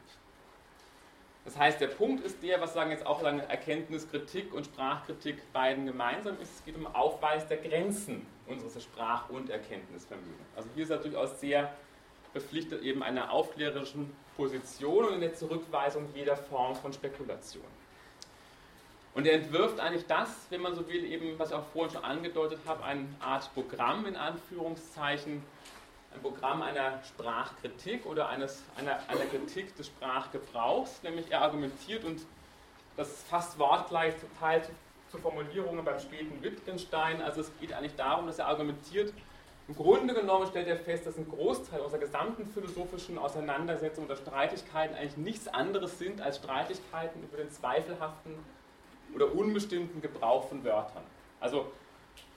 Das heißt, der Punkt ist der, was sagen jetzt auch sagen Erkenntniskritik und Sprachkritik beiden gemeinsam ist, es geht um Aufweis der Grenzen unseres Sprach- und Erkenntnisvermögens. Also hier ist er durchaus sehr verpflichtet eben einer aufklärerischen Position und in der Zurückweisung jeder Form von Spekulation. Und er entwirft eigentlich das, wenn man so will, eben, was ich auch vorhin schon angedeutet habe, eine Art Programm in Anführungszeichen, ein Programm einer Sprachkritik oder eines, einer, einer Kritik des Sprachgebrauchs, nämlich er argumentiert und das ist fast wortgleich zum Teil zu, zu Formulierungen beim späten Wittgenstein. Also es geht eigentlich darum, dass er argumentiert, im Grunde genommen stellt er fest, dass ein Großteil unserer gesamten philosophischen Auseinandersetzungen oder Streitigkeiten eigentlich nichts anderes sind als Streitigkeiten über den zweifelhaften oder unbestimmten Gebrauch von Wörtern. Also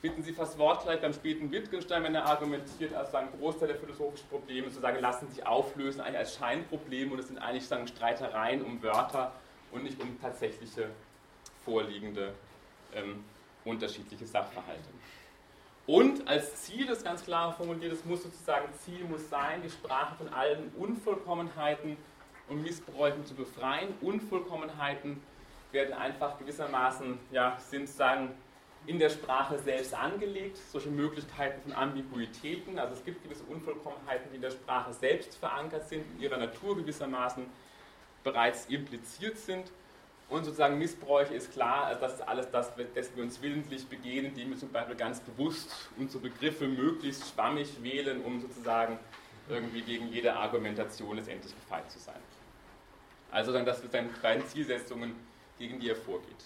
finden Sie fast wortgleich beim späten Wittgenstein, wenn er argumentiert, also ein Großteil der philosophischen Probleme sozusagen lassen sich auflösen, eigentlich als Scheinprobleme und es sind eigentlich sagen, Streitereien um Wörter und nicht um tatsächliche vorliegende ähm, unterschiedliche Sachverhalte. Und als Ziel, das ganz klar formuliert, es muss sozusagen Ziel muss sein, die Sprache von allen Unvollkommenheiten und Missbräuchen zu befreien. Unvollkommenheiten werden einfach gewissermaßen, ja, sind sagen, in der Sprache selbst angelegt, solche Möglichkeiten von Ambiguitäten. Also es gibt gewisse Unvollkommenheiten, die in der Sprache selbst verankert sind, in ihrer Natur gewissermaßen bereits impliziert sind. Und sozusagen Missbräuche ist klar, also das ist alles das, das wir uns willentlich begehen, indem wir zum Beispiel ganz bewusst unsere Begriffe möglichst schwammig wählen, um sozusagen irgendwie gegen jede Argumentation letztendlich gefeit zu sein. Also dann, das sind seine beiden Zielsetzungen, gegen die er vorgeht.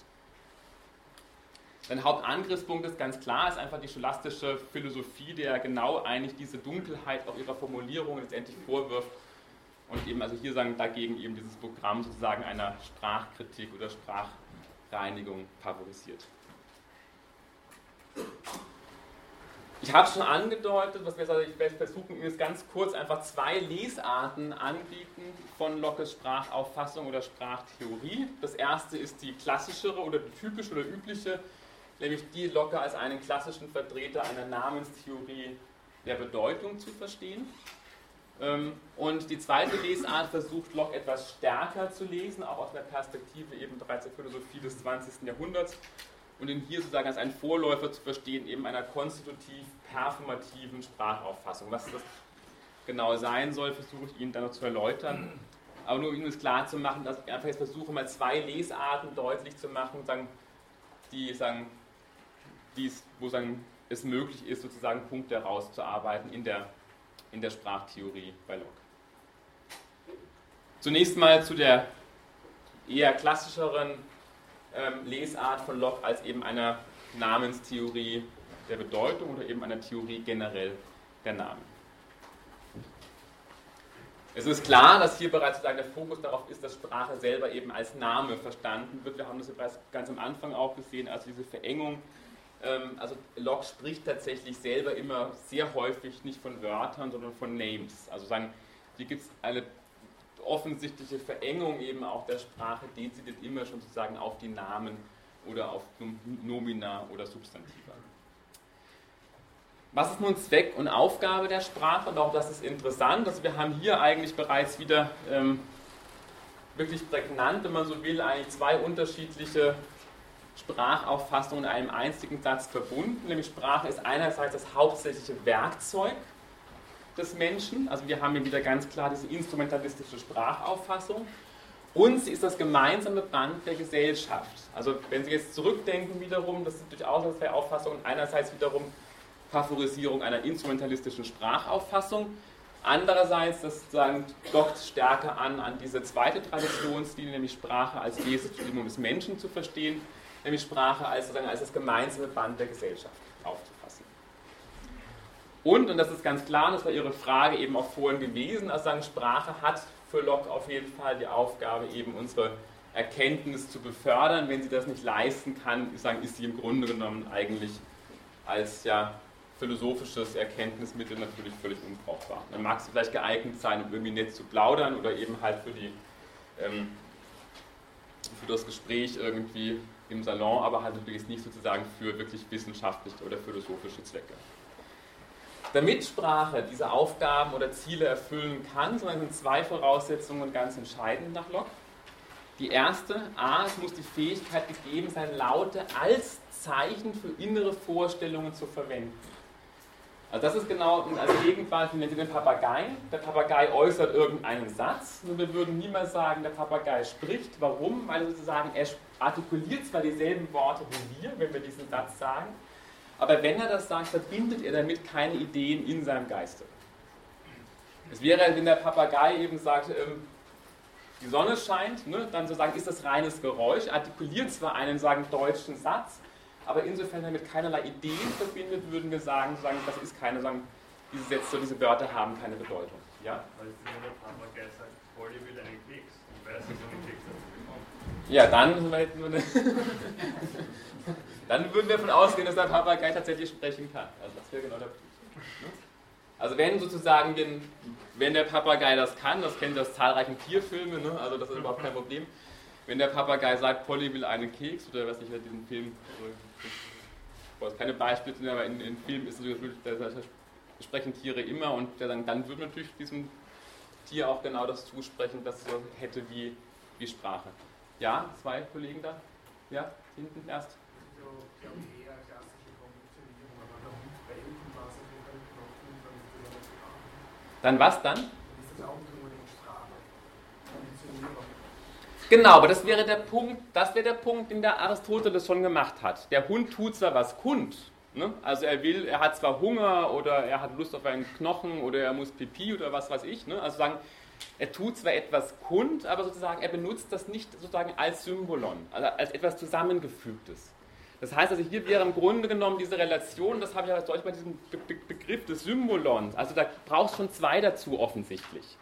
Sein Hauptangriffspunkt ist ganz klar, ist einfach die scholastische Philosophie, der genau eigentlich diese Dunkelheit auch ihrer Formulierungen letztendlich vorwirft und eben also hier sagen dagegen eben dieses Programm sozusagen einer Sprachkritik oder Sprachreinigung favorisiert. Ich habe schon angedeutet, was wir also ich werde versuchen, Ihnen jetzt ganz kurz einfach zwei Lesarten anbieten von Lockes Sprachauffassung oder Sprachtheorie. Das erste ist die klassischere oder die typische oder übliche, nämlich die Locke als einen klassischen Vertreter einer Namenstheorie der Bedeutung zu verstehen. Ähm, und die zweite Lesart versucht Locke etwas stärker zu lesen, auch aus der Perspektive eben bereits der Philosophie des 20. Jahrhunderts und ihn hier sozusagen als einen Vorläufer zu verstehen, eben einer konstitutiv performativen Sprachauffassung. Was das genau sein soll, versuche ich Ihnen dann noch zu erläutern. Aber nur um Ihnen es klar zu machen, dass ich einfach jetzt versuche, mal zwei Lesarten deutlich zu machen, die sagen, dies, wo sagen, es möglich ist, sozusagen Punkte herauszuarbeiten in der in der Sprachtheorie bei Locke. Zunächst mal zu der eher klassischeren ähm, Lesart von Locke als eben einer Namenstheorie der Bedeutung oder eben einer Theorie generell der Namen. Es ist klar, dass hier bereits sozusagen der Fokus darauf ist, dass Sprache selber eben als Name verstanden wird. Wir haben das ja bereits ganz am Anfang auch gesehen, also diese Verengung also Locke spricht tatsächlich selber immer sehr häufig nicht von Wörtern, sondern von Names. Also sagen, hier gibt es eine offensichtliche Verengung eben auch der Sprache, dezidiert immer schon sozusagen auf die Namen oder auf Nomina oder Substantiva. Was ist nun Zweck und Aufgabe der Sprache? Und auch das ist interessant. Also wir haben hier eigentlich bereits wieder ähm, wirklich prägnant, wenn man so will, eigentlich zwei unterschiedliche Sprachauffassung in einem einzigen Satz verbunden. Nämlich Sprache ist einerseits das hauptsächliche Werkzeug des Menschen. Also wir haben hier wieder ganz klar diese instrumentalistische Sprachauffassung. Und sie ist das gemeinsame Band der Gesellschaft. Also wenn Sie jetzt zurückdenken wiederum, das sind durchaus zwei Auffassungen. Einerseits wiederum Favorisierung einer instrumentalistischen Sprachauffassung. Andererseits, das sozusagen dockt stärker an an diese zweite Traditionslinie, nämlich Sprache als Wesensbestimmung des Menschen zu verstehen nämlich Sprache als, als das gemeinsame Band der Gesellschaft aufzufassen. Und, und das ist ganz klar, das war Ihre Frage eben auch vorhin gewesen, also sagen, Sprache hat für Locke auf jeden Fall die Aufgabe, eben unsere Erkenntnis zu befördern. Wenn sie das nicht leisten kann, sagen, ist sie im Grunde genommen eigentlich als ja, philosophisches Erkenntnismittel natürlich völlig unbrauchbar. Dann mag sie vielleicht geeignet sein, um irgendwie nett zu plaudern oder eben halt für die ähm, für das Gespräch irgendwie im Salon, aber halt natürlich nicht sozusagen für wirklich wissenschaftliche oder philosophische Zwecke. Damit Sprache diese Aufgaben oder Ziele erfüllen kann, sind zwei Voraussetzungen ganz entscheidend nach Locke. Die erste, A, es muss die Fähigkeit gegeben sein, Laute als Zeichen für innere Vorstellungen zu verwenden. Also das ist genau als Gegenbeispiel, nennen Sie den Papagei. Der Papagei äußert irgendeinen Satz. Und wir würden niemals sagen, der Papagei spricht. Warum? Weil sozusagen er artikuliert zwar dieselben Worte wie wir, wenn wir diesen Satz sagen, aber wenn er das sagt, verbindet er damit keine Ideen in seinem Geiste. Es wäre, wenn der Papagei eben sagt, ähm, die Sonne scheint, ne, dann zu sagen, ist das reines Geräusch, artikuliert zwar einen, sagen, deutschen Satz, aber insofern damit keinerlei Ideen verbindet, würden wir sagen, sagen das ist keine, sagen, diese Sätze, diese Wörter haben keine Bedeutung. Ja? Weil der Papagei sagt, Polly will einen Keks und weiß, dass einen Keks Ja, dann wir Dann würden wir davon ausgehen, dass der Papagei tatsächlich sprechen kann. Also das wäre genau der Punkt. Also wenn sozusagen, den, wenn der Papagei das kann, das kennt ihr aus zahlreichen Tierfilmen, ne? also das ist überhaupt kein Problem, wenn der Papagei sagt, Polly will einen Keks oder was ich in diesem Film, ich weiß keine Beispiele, aber in, in Filmen ist es natürlich, da sprechen Tiere immer und dann, dann wird natürlich diesem Tier auch genau das zusprechen, das es so hätte wie, wie Sprache. Ja, zwei Kollegen da? Ja, hinten erst. Dann was dann? Genau, aber das wäre der Punkt, das wäre der Punkt, den der Aristoteles schon gemacht hat. Der Hund tut zwar was kund, ne? also er will, er hat zwar Hunger oder er hat Lust auf einen Knochen oder er muss Pipi oder was weiß ich, ne? also sagen, er tut zwar etwas kund, aber sozusagen er benutzt das nicht sozusagen als Symbolon, also als etwas Zusammengefügtes. Das heißt also, hier wäre im Grunde genommen diese Relation, das habe ich ja deutlich bei diesem Begriff des Symbolons, also da brauchst schon zwei dazu offensichtlich.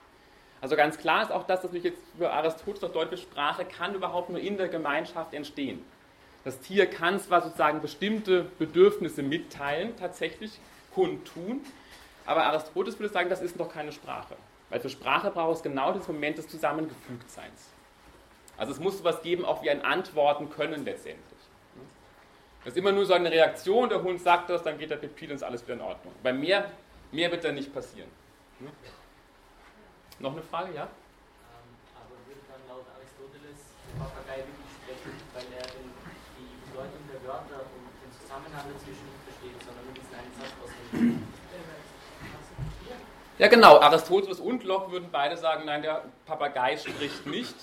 Also ganz klar ist auch das, dass mich jetzt für Aristoteles noch deutlich Sprache kann überhaupt nur in der Gemeinschaft entstehen. Das Tier kann zwar sozusagen bestimmte Bedürfnisse mitteilen, tatsächlich kundtun, aber Aristoteles würde sagen, das ist noch keine Sprache. Weil für Sprache braucht es genau das Moment des Zusammengefügtseins. Also es muss sowas geben, auch wie ein Antworten können letztendlich. Das ist immer nur so eine Reaktion, der Hund sagt das, dann geht der Pepil und ist alles wieder in Ordnung. Bei mehr, mehr wird da nicht passieren. Noch eine Frage, ja? Ähm, aber würde dann laut Aristoteles der Papagei wirklich sprechen, weil er die Bedeutung der Wörter und den Zusammenhang dazwischen nicht versteht, sondern nur diesen einen Satz aus dem ja, genau. Aristoteles und Locke würden beide sagen, nein, der Papagei spricht nicht,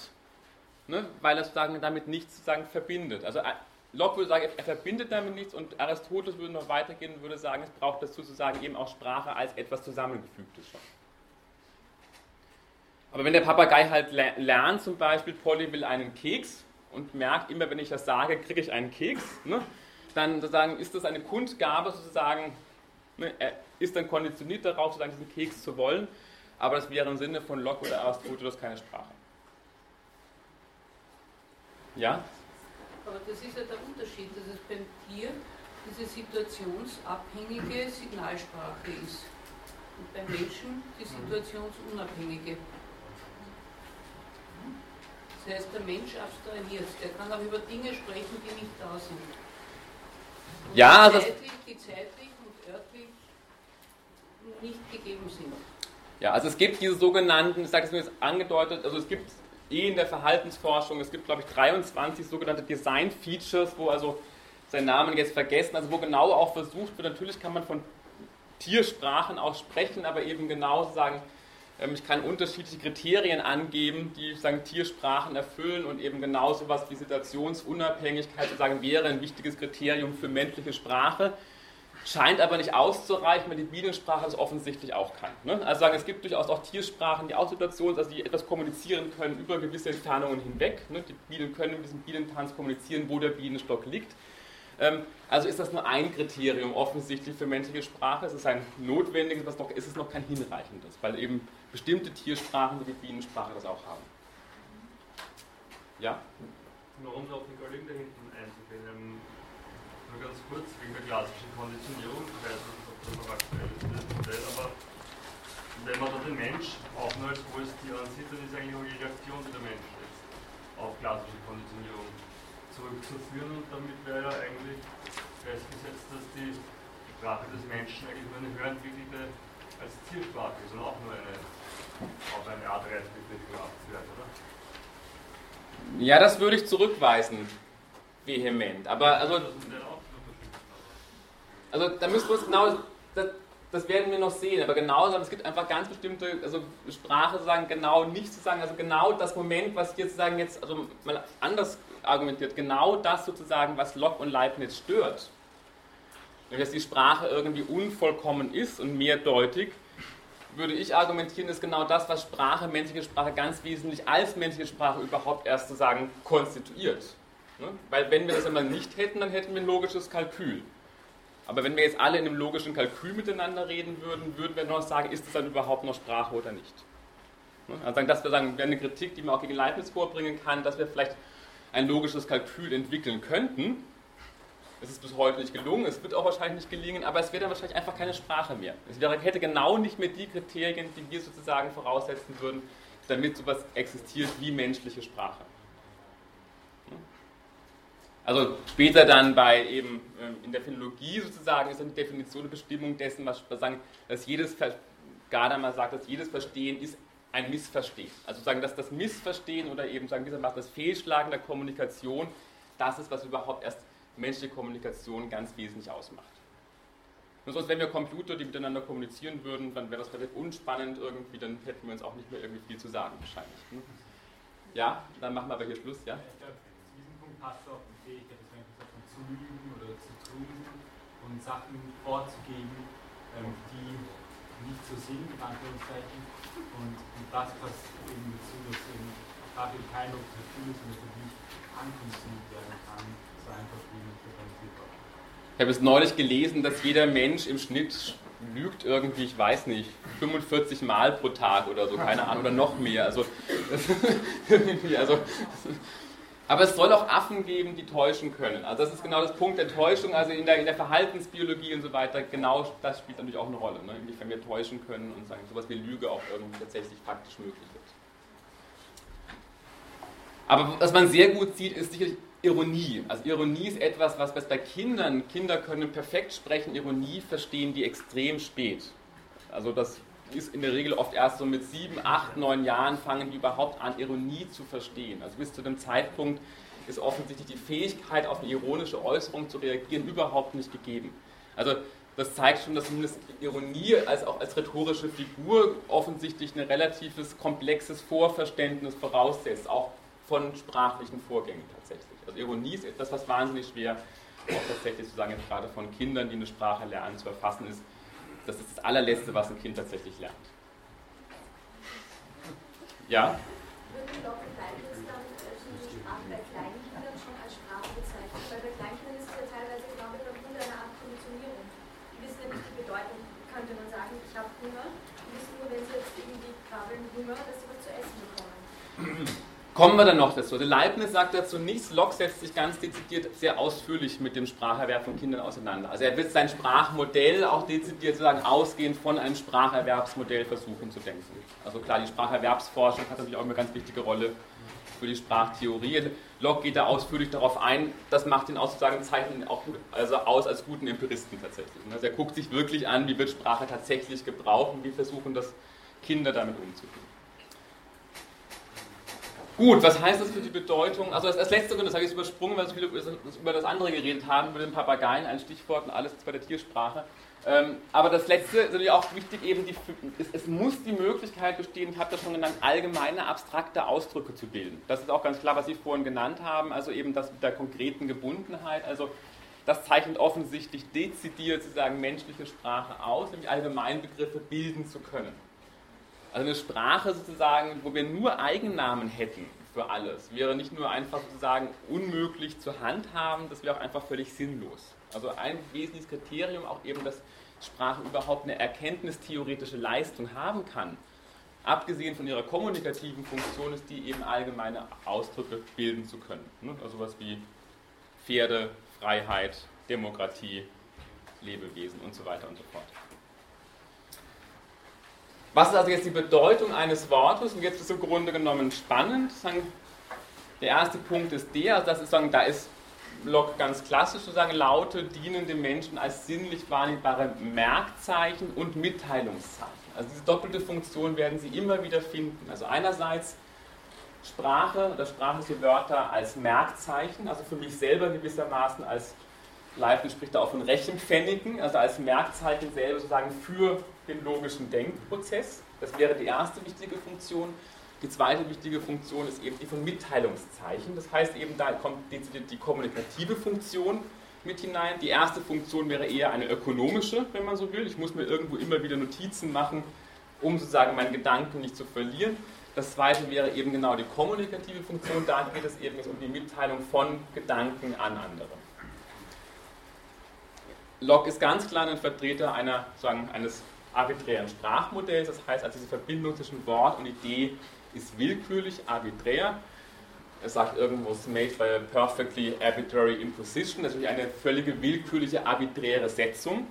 ne, weil er sozusagen damit nichts sozusagen verbindet. Also äh, Locke würde sagen, er verbindet damit nichts und Aristoteles würde noch weitergehen und würde sagen, es braucht dazu sozusagen eben auch Sprache als etwas Zusammengefügtes schon. Aber wenn der Papagei halt lernt, zum Beispiel, Polly will einen Keks und merkt, immer wenn ich das sage, kriege ich einen Keks, ne, dann sozusagen ist das eine Kundgabe, sozusagen, ne, er ist dann konditioniert darauf, sozusagen diesen Keks zu wollen, aber das wäre im Sinne von Locke oder Aristoteles keine Sprache. Ja? Aber das ist ja der Unterschied, dass es beim Tier diese situationsabhängige Signalsprache ist und beim Menschen die situationsunabhängige. Das heißt, der Mensch abstrahiert. Er kann auch über Dinge sprechen, die nicht da sind. Und ja, die zeitlich, die zeitlich und örtlich nicht gegeben sind. Ja, also es gibt diese sogenannten, ich sage es mir jetzt angedeutet, also es gibt eh in der Verhaltensforschung, es gibt glaube ich 23 sogenannte Design Features, wo also seinen Namen jetzt vergessen, also wo genau auch versucht wird, natürlich kann man von Tiersprachen auch sprechen, aber eben genau sagen, ich kann unterschiedliche Kriterien angeben, die Tiersprachen erfüllen und eben genau so etwas wie Situationsunabhängigkeit sozusagen wäre ein wichtiges Kriterium für menschliche Sprache. Scheint aber nicht auszureichen, weil die Bienensprache das offensichtlich auch kann. Ne? Also sagen, es gibt durchaus auch Tiersprachen, die auch Situations-, also die etwas kommunizieren können über gewisse Entfernungen hinweg. Ne? Die Bienen können mit diesem Bienentanz kommunizieren, wo der Bienenstock liegt. Ähm, also ist das nur ein Kriterium offensichtlich für menschliche Sprache. Es ist ein notwendiges, was noch, ist es noch kein hinreichendes, weil eben bestimmte Tiersprachen wie die Bienensprache das auch haben. Ja? Nur um auf den Kollegen da hinten einzugehen, ähm, nur ganz kurz wegen der klassischen Konditionierung, ich weiß nicht, ob das noch aktuell ist, aber wenn man da den Mensch auch nur als hohes Tier ansieht, dann ist eigentlich auch die Reaktion, die der Mensch setzt. auf klassische Konditionierung zurückzuführen und damit wäre ja eigentlich festgesetzt, dass die Sprache des Menschen eigentlich nur eine höherentwickelte als Tiersprache ist und auch nur eine auf eine Art gehabt wird, oder? Ja, das würde ich zurückweisen, vehement. Aber also, auch also da müssen wir uns genau, das, das werden wir noch sehen, aber genau, es gibt einfach ganz bestimmte, also Sprache sozusagen genau nicht zu sagen, also genau das Moment, was hier sozusagen jetzt, also mal anders argumentiert, genau das sozusagen, was Locke und Leibniz stört. Dass die Sprache irgendwie unvollkommen ist und mehrdeutig, würde ich argumentieren, ist genau das, was Sprache, menschliche Sprache ganz wesentlich als menschliche Sprache überhaupt erst sozusagen konstituiert. Ne? Weil wenn wir das einmal nicht hätten, dann hätten wir ein logisches Kalkül. Aber wenn wir jetzt alle in einem logischen Kalkül miteinander reden würden, würden wir noch sagen, ist es dann überhaupt noch Sprache oder nicht? Ne? Also das wäre sagen, wäre eine Kritik, die man auch gegen Leibniz vorbringen kann, dass wir vielleicht ein logisches Kalkül entwickeln könnten. Es ist bis heute nicht gelungen, es wird auch wahrscheinlich nicht gelingen, aber es wäre dann wahrscheinlich einfach keine Sprache mehr. Es wäre, hätte genau nicht mehr die Kriterien, die wir sozusagen voraussetzen würden, damit sowas existiert wie menschliche Sprache. Also später dann bei eben ähm, in der Philologie sozusagen ist dann die Definition und Bestimmung dessen, was sagen, dass jedes Gadamer sagt, dass jedes Verstehen ist ein Missverstehen. Also sagen, dass das Missverstehen oder eben sagen, dieser das Fehlschlagen der Kommunikation, das ist, was überhaupt erst menschliche Kommunikation ganz wesentlich ausmacht. Und sonst, wenn wir Computer, die miteinander kommunizieren würden, dann wäre das relativ unspannend irgendwie, dann hätten wir uns auch nicht mehr irgendwie viel zu sagen wahrscheinlich. ne? Ja, dann machen wir aber hier Schluss, ja? Ich glaube, zu diesem Punkt passt auch die Fähigkeit, dass man gesagt zu lügen oder zu tun und Sachen vorzugeben, ähm, die nicht so sind, in Anführungszeichen. Und, und das passt eben dazu, dass eben Sprache kein Objektiv ist und dass nicht ankündigt werden kann, Ich habe es neulich gelesen, dass jeder Mensch im Schnitt lügt irgendwie, ich weiß nicht, 45 Mal pro Tag oder so, keine Ahnung, oder noch mehr. Also, also, aber es soll auch Affen geben, die täuschen können. Also das ist genau das Punkt der Täuschung, also in der, in der Verhaltensbiologie und so weiter, genau das spielt natürlich auch eine Rolle, ne? inwiefern wir täuschen können und sagen, sowas wie Lüge auch irgendwie tatsächlich faktisch möglich wird. Aber was man sehr gut sieht, ist sicherlich Ironie. Also Ironie ist etwas, was bei Kindern, Kinder können perfekt sprechen, Ironie verstehen die extrem spät. Also das ist in der Regel oft erst so mit sieben, acht, neun Jahren fangen die überhaupt an, Ironie zu verstehen. Also bis zu dem Zeitpunkt ist offensichtlich die Fähigkeit, auf eine ironische Äußerung zu reagieren, überhaupt nicht gegeben. Also das zeigt schon, dass zumindest Ironie als auch als rhetorische Figur offensichtlich ein relatives, komplexes Vorverständnis voraussetzt, auch von sprachlichen Vorgängen tatsächlich. Also Ironie ist etwas, was wahnsinnig schwer auch tatsächlich sozusagen jetzt gerade von Kindern, die eine Sprache lernen, zu erfassen ist. Das ist das allerletzte, was ein Kind tatsächlich lernt. Ja? Würden und Leibniz dann die Sprache bei Kleinkindern schon als Sprache bezeichnen? Weil bei Kleinkindern ist es ja teilweise genau mit einer Art Konditionierung. Die wissen ja die Bedeutung, könnte man sagen, ich habe Hunger. Die wissen nur, wenn sie jetzt irgendwie krabbeln, Hunger, dass sie was zu essen bekommen. Kommen wir dann noch dazu. Also Leibniz sagt dazu nichts. Locke setzt sich ganz dezidiert sehr ausführlich mit dem Spracherwerb von Kindern auseinander. Also er wird sein Sprachmodell auch dezidiert sozusagen ausgehend von einem Spracherwerbsmodell versuchen zu denken. Also klar, die Spracherwerbsforschung hat natürlich auch eine ganz wichtige Rolle für die Sprachtheorie. Locke geht da ausführlich darauf ein. Das macht ihn sozusagen zeichnet ihn auch also aus als guten Empiristen tatsächlich. Also er guckt sich wirklich an, wie wird Sprache tatsächlich gebraucht und wie versuchen das Kinder damit umzugehen. Gut, was heißt das für die Bedeutung? Also das, das letzte das habe ich übersprungen, weil wir viel über das, andere geredet haben, über den Papageien, ein Stichwort und alles bei der Tiersprache. Ähm, aber das letzte ist natürlich auch wichtig, eben die, es muss die Möglichkeit bestehen, ich habe das schon genannt, allgemeine abstrakte Ausdrücke zu bilden. Das ist auch ganz klar, was Sie vorhin genannt haben, also eben das mit der konkreten Gebundenheit. Also das zeichnet offensichtlich dezidiert sozusagen menschliche Sprache aus, nämlich Allgemeinbegriffe bilden zu können. Also eine Sprache sozusagen, wo wir nur Eigennamen hätten für alles, wäre nicht nur einfach sozusagen unmöglich zu handhaben, das wäre auch einfach völlig sinnlos. Also ein wesentliches Kriterium auch eben, dass Sprache überhaupt eine erkenntnistheoretische Leistung haben kann, abgesehen von ihrer kommunikativen Funktion, ist die eben allgemeine Ausdrücke bilden zu können. Also sowas wie Pferde, Freiheit, Demokratie, Lebewesen und so weiter und so fort. Was ist also jetzt die Bedeutung eines Wortes? Und jetzt ist im Grunde genommen spannend. Der erste Punkt ist der, also das ist sagen, da ist Locke ganz klassisch sozusagen, Laute dienen dem Menschen als sinnlich wahrnehmbare Merkzeichen und Mitteilungszeichen. Also diese doppelte Funktion werden Sie immer wieder finden. Also einerseits Sprache oder sprachliche Wörter als Merkzeichen, also für mich selber gewissermaßen als Leibniz spricht da auch von Rechenpfennigen, also als Merkzeichen selber sozusagen für den logischen Denkprozess. Das wäre die erste wichtige Funktion. Die zweite wichtige Funktion ist eben die von Mitteilungszeichen. Das heißt eben, da kommt die, die kommunikative Funktion mit hinein. Die erste Funktion wäre eher eine ökonomische, wenn man so will. Ich muss mir irgendwo immer wieder Notizen machen, um sozusagen meinen Gedanken nicht zu verlieren. Das zweite wäre eben genau die kommunikative Funktion. Da geht es eben um die Mitteilung von Gedanken an andere. Locke ist ganz klar ein Vertreter einer, sagen, eines arbiträren Sprachmodells. Das heißt, also diese Verbindung zwischen Wort und Idee ist willkürlich, arbiträr. Er sagt irgendwo, it's made by a perfectly arbitrary imposition. Ist eine völlige willkürliche, arbiträre Setzung.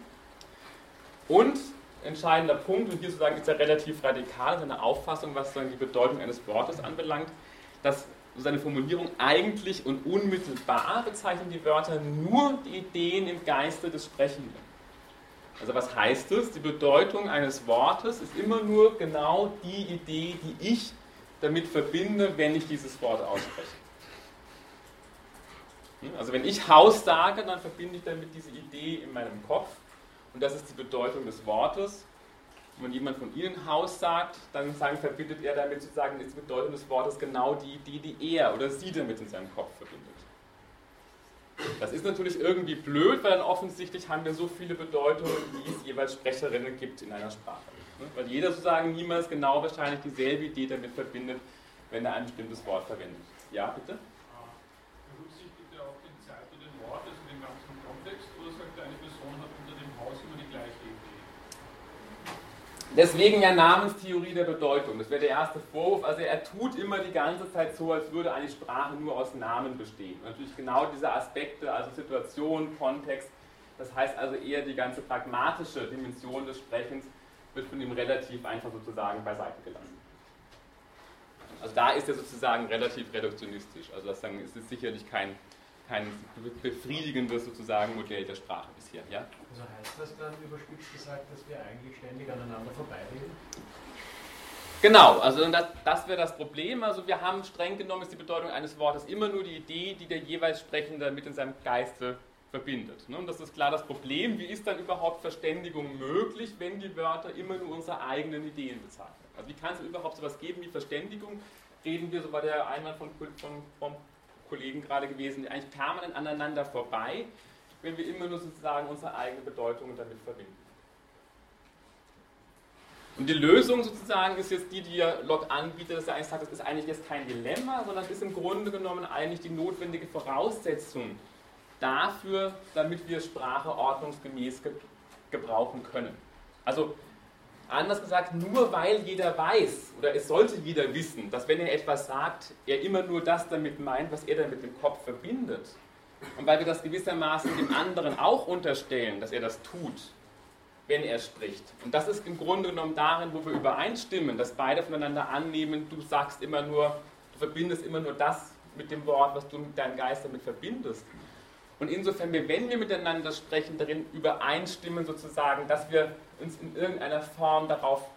Und entscheidender Punkt, und hier sozusagen ist er relativ radikal, seine Auffassung, was dann die Bedeutung eines Wortes anbelangt, dass seine Formulierung eigentlich und unmittelbar bezeichnen die Wörter nur die Ideen im Geiste des Sprechenden. Also was heißt es? Die Bedeutung eines Wortes ist immer nur genau die Idee, die ich damit verbinde, wenn ich dieses Wort ausspreche. Hm? Also wenn ich Haus sage, dann verbinde ich damit diese Idee in meinem Kopf und das ist die Bedeutung des Wortes. Wenn jemand von Ihnen Haus sagt, dann sagen, verbindet er damit sozusagen die Bedeutung des Wortes genau die Idee, die er oder sie damit in seinem Kopf verbindet. Das ist natürlich irgendwie blöd, weil dann offensichtlich haben wir so viele Bedeutungen, wie es jeweils Sprecherinnen gibt in einer Sprache. Weil jeder sozusagen niemals genau wahrscheinlich dieselbe Idee damit verbindet, wenn er ein bestimmtes Wort verwendet. Ja, bitte? Deswegen ja Namenstheorie der Bedeutung. Das wäre der erste Vorwurf. Also er tut immer die ganze Zeit so, als würde eine Sprache nur aus Namen bestehen. Und natürlich genau diese Aspekte, also Situation, Kontext, das heißt also eher die ganze pragmatische Dimension des Sprechens wird von ihm relativ einfach sozusagen beiseite gelassen. Also da ist er sozusagen relativ reduktionistisch. Also das ist sicherlich kein kein befriedigendes sozusagen Modell der Sprache bisher. Ja? Also heißt das dann überspitzt gesagt, dass wir eigentlich ständig aneinander vorbeireden? Genau, also das, das wäre das Problem. Also wir haben streng genommen ist die Bedeutung eines Wortes immer nur die Idee, die der jeweils Sprechende mit in seinem Geiste verbindet. Ne? Und das ist klar das Problem. Wie ist dann überhaupt Verständigung möglich, wenn die Wörter immer nur unsere eigenen Ideen bezeichnen? Also wie kann es überhaupt so etwas geben wie Verständigung? Reden wir, so war der Einwand von, von, vom Kollegen gerade gewesen, die eigentlich permanent aneinander vorbei, wenn wir immer nur sozusagen unsere eigene Bedeutung damit verbinden. Und die Lösung sozusagen ist jetzt die, die Locke anbietet, dass er eigentlich sagt, das ist eigentlich jetzt kein Dilemma, sondern ist im Grunde genommen eigentlich die notwendige Voraussetzung dafür, damit wir Sprache ordnungsgemäß gebrauchen können. Also Anders gesagt, nur weil jeder weiß, oder es sollte jeder wissen, dass wenn er etwas sagt, er immer nur das damit meint, was er dann mit dem Kopf verbindet. Und weil wir das gewissermaßen dem anderen auch unterstellen, dass er das tut, wenn er spricht. Und das ist im Grunde genommen darin, wo wir übereinstimmen, dass beide voneinander annehmen, du sagst immer nur, du verbindest immer nur das mit dem Wort, was du mit deinem Geist damit verbindest. Und insofern wenn wir miteinander sprechen, darin übereinstimmen sozusagen, dass wir uns in irgendeiner Form darauf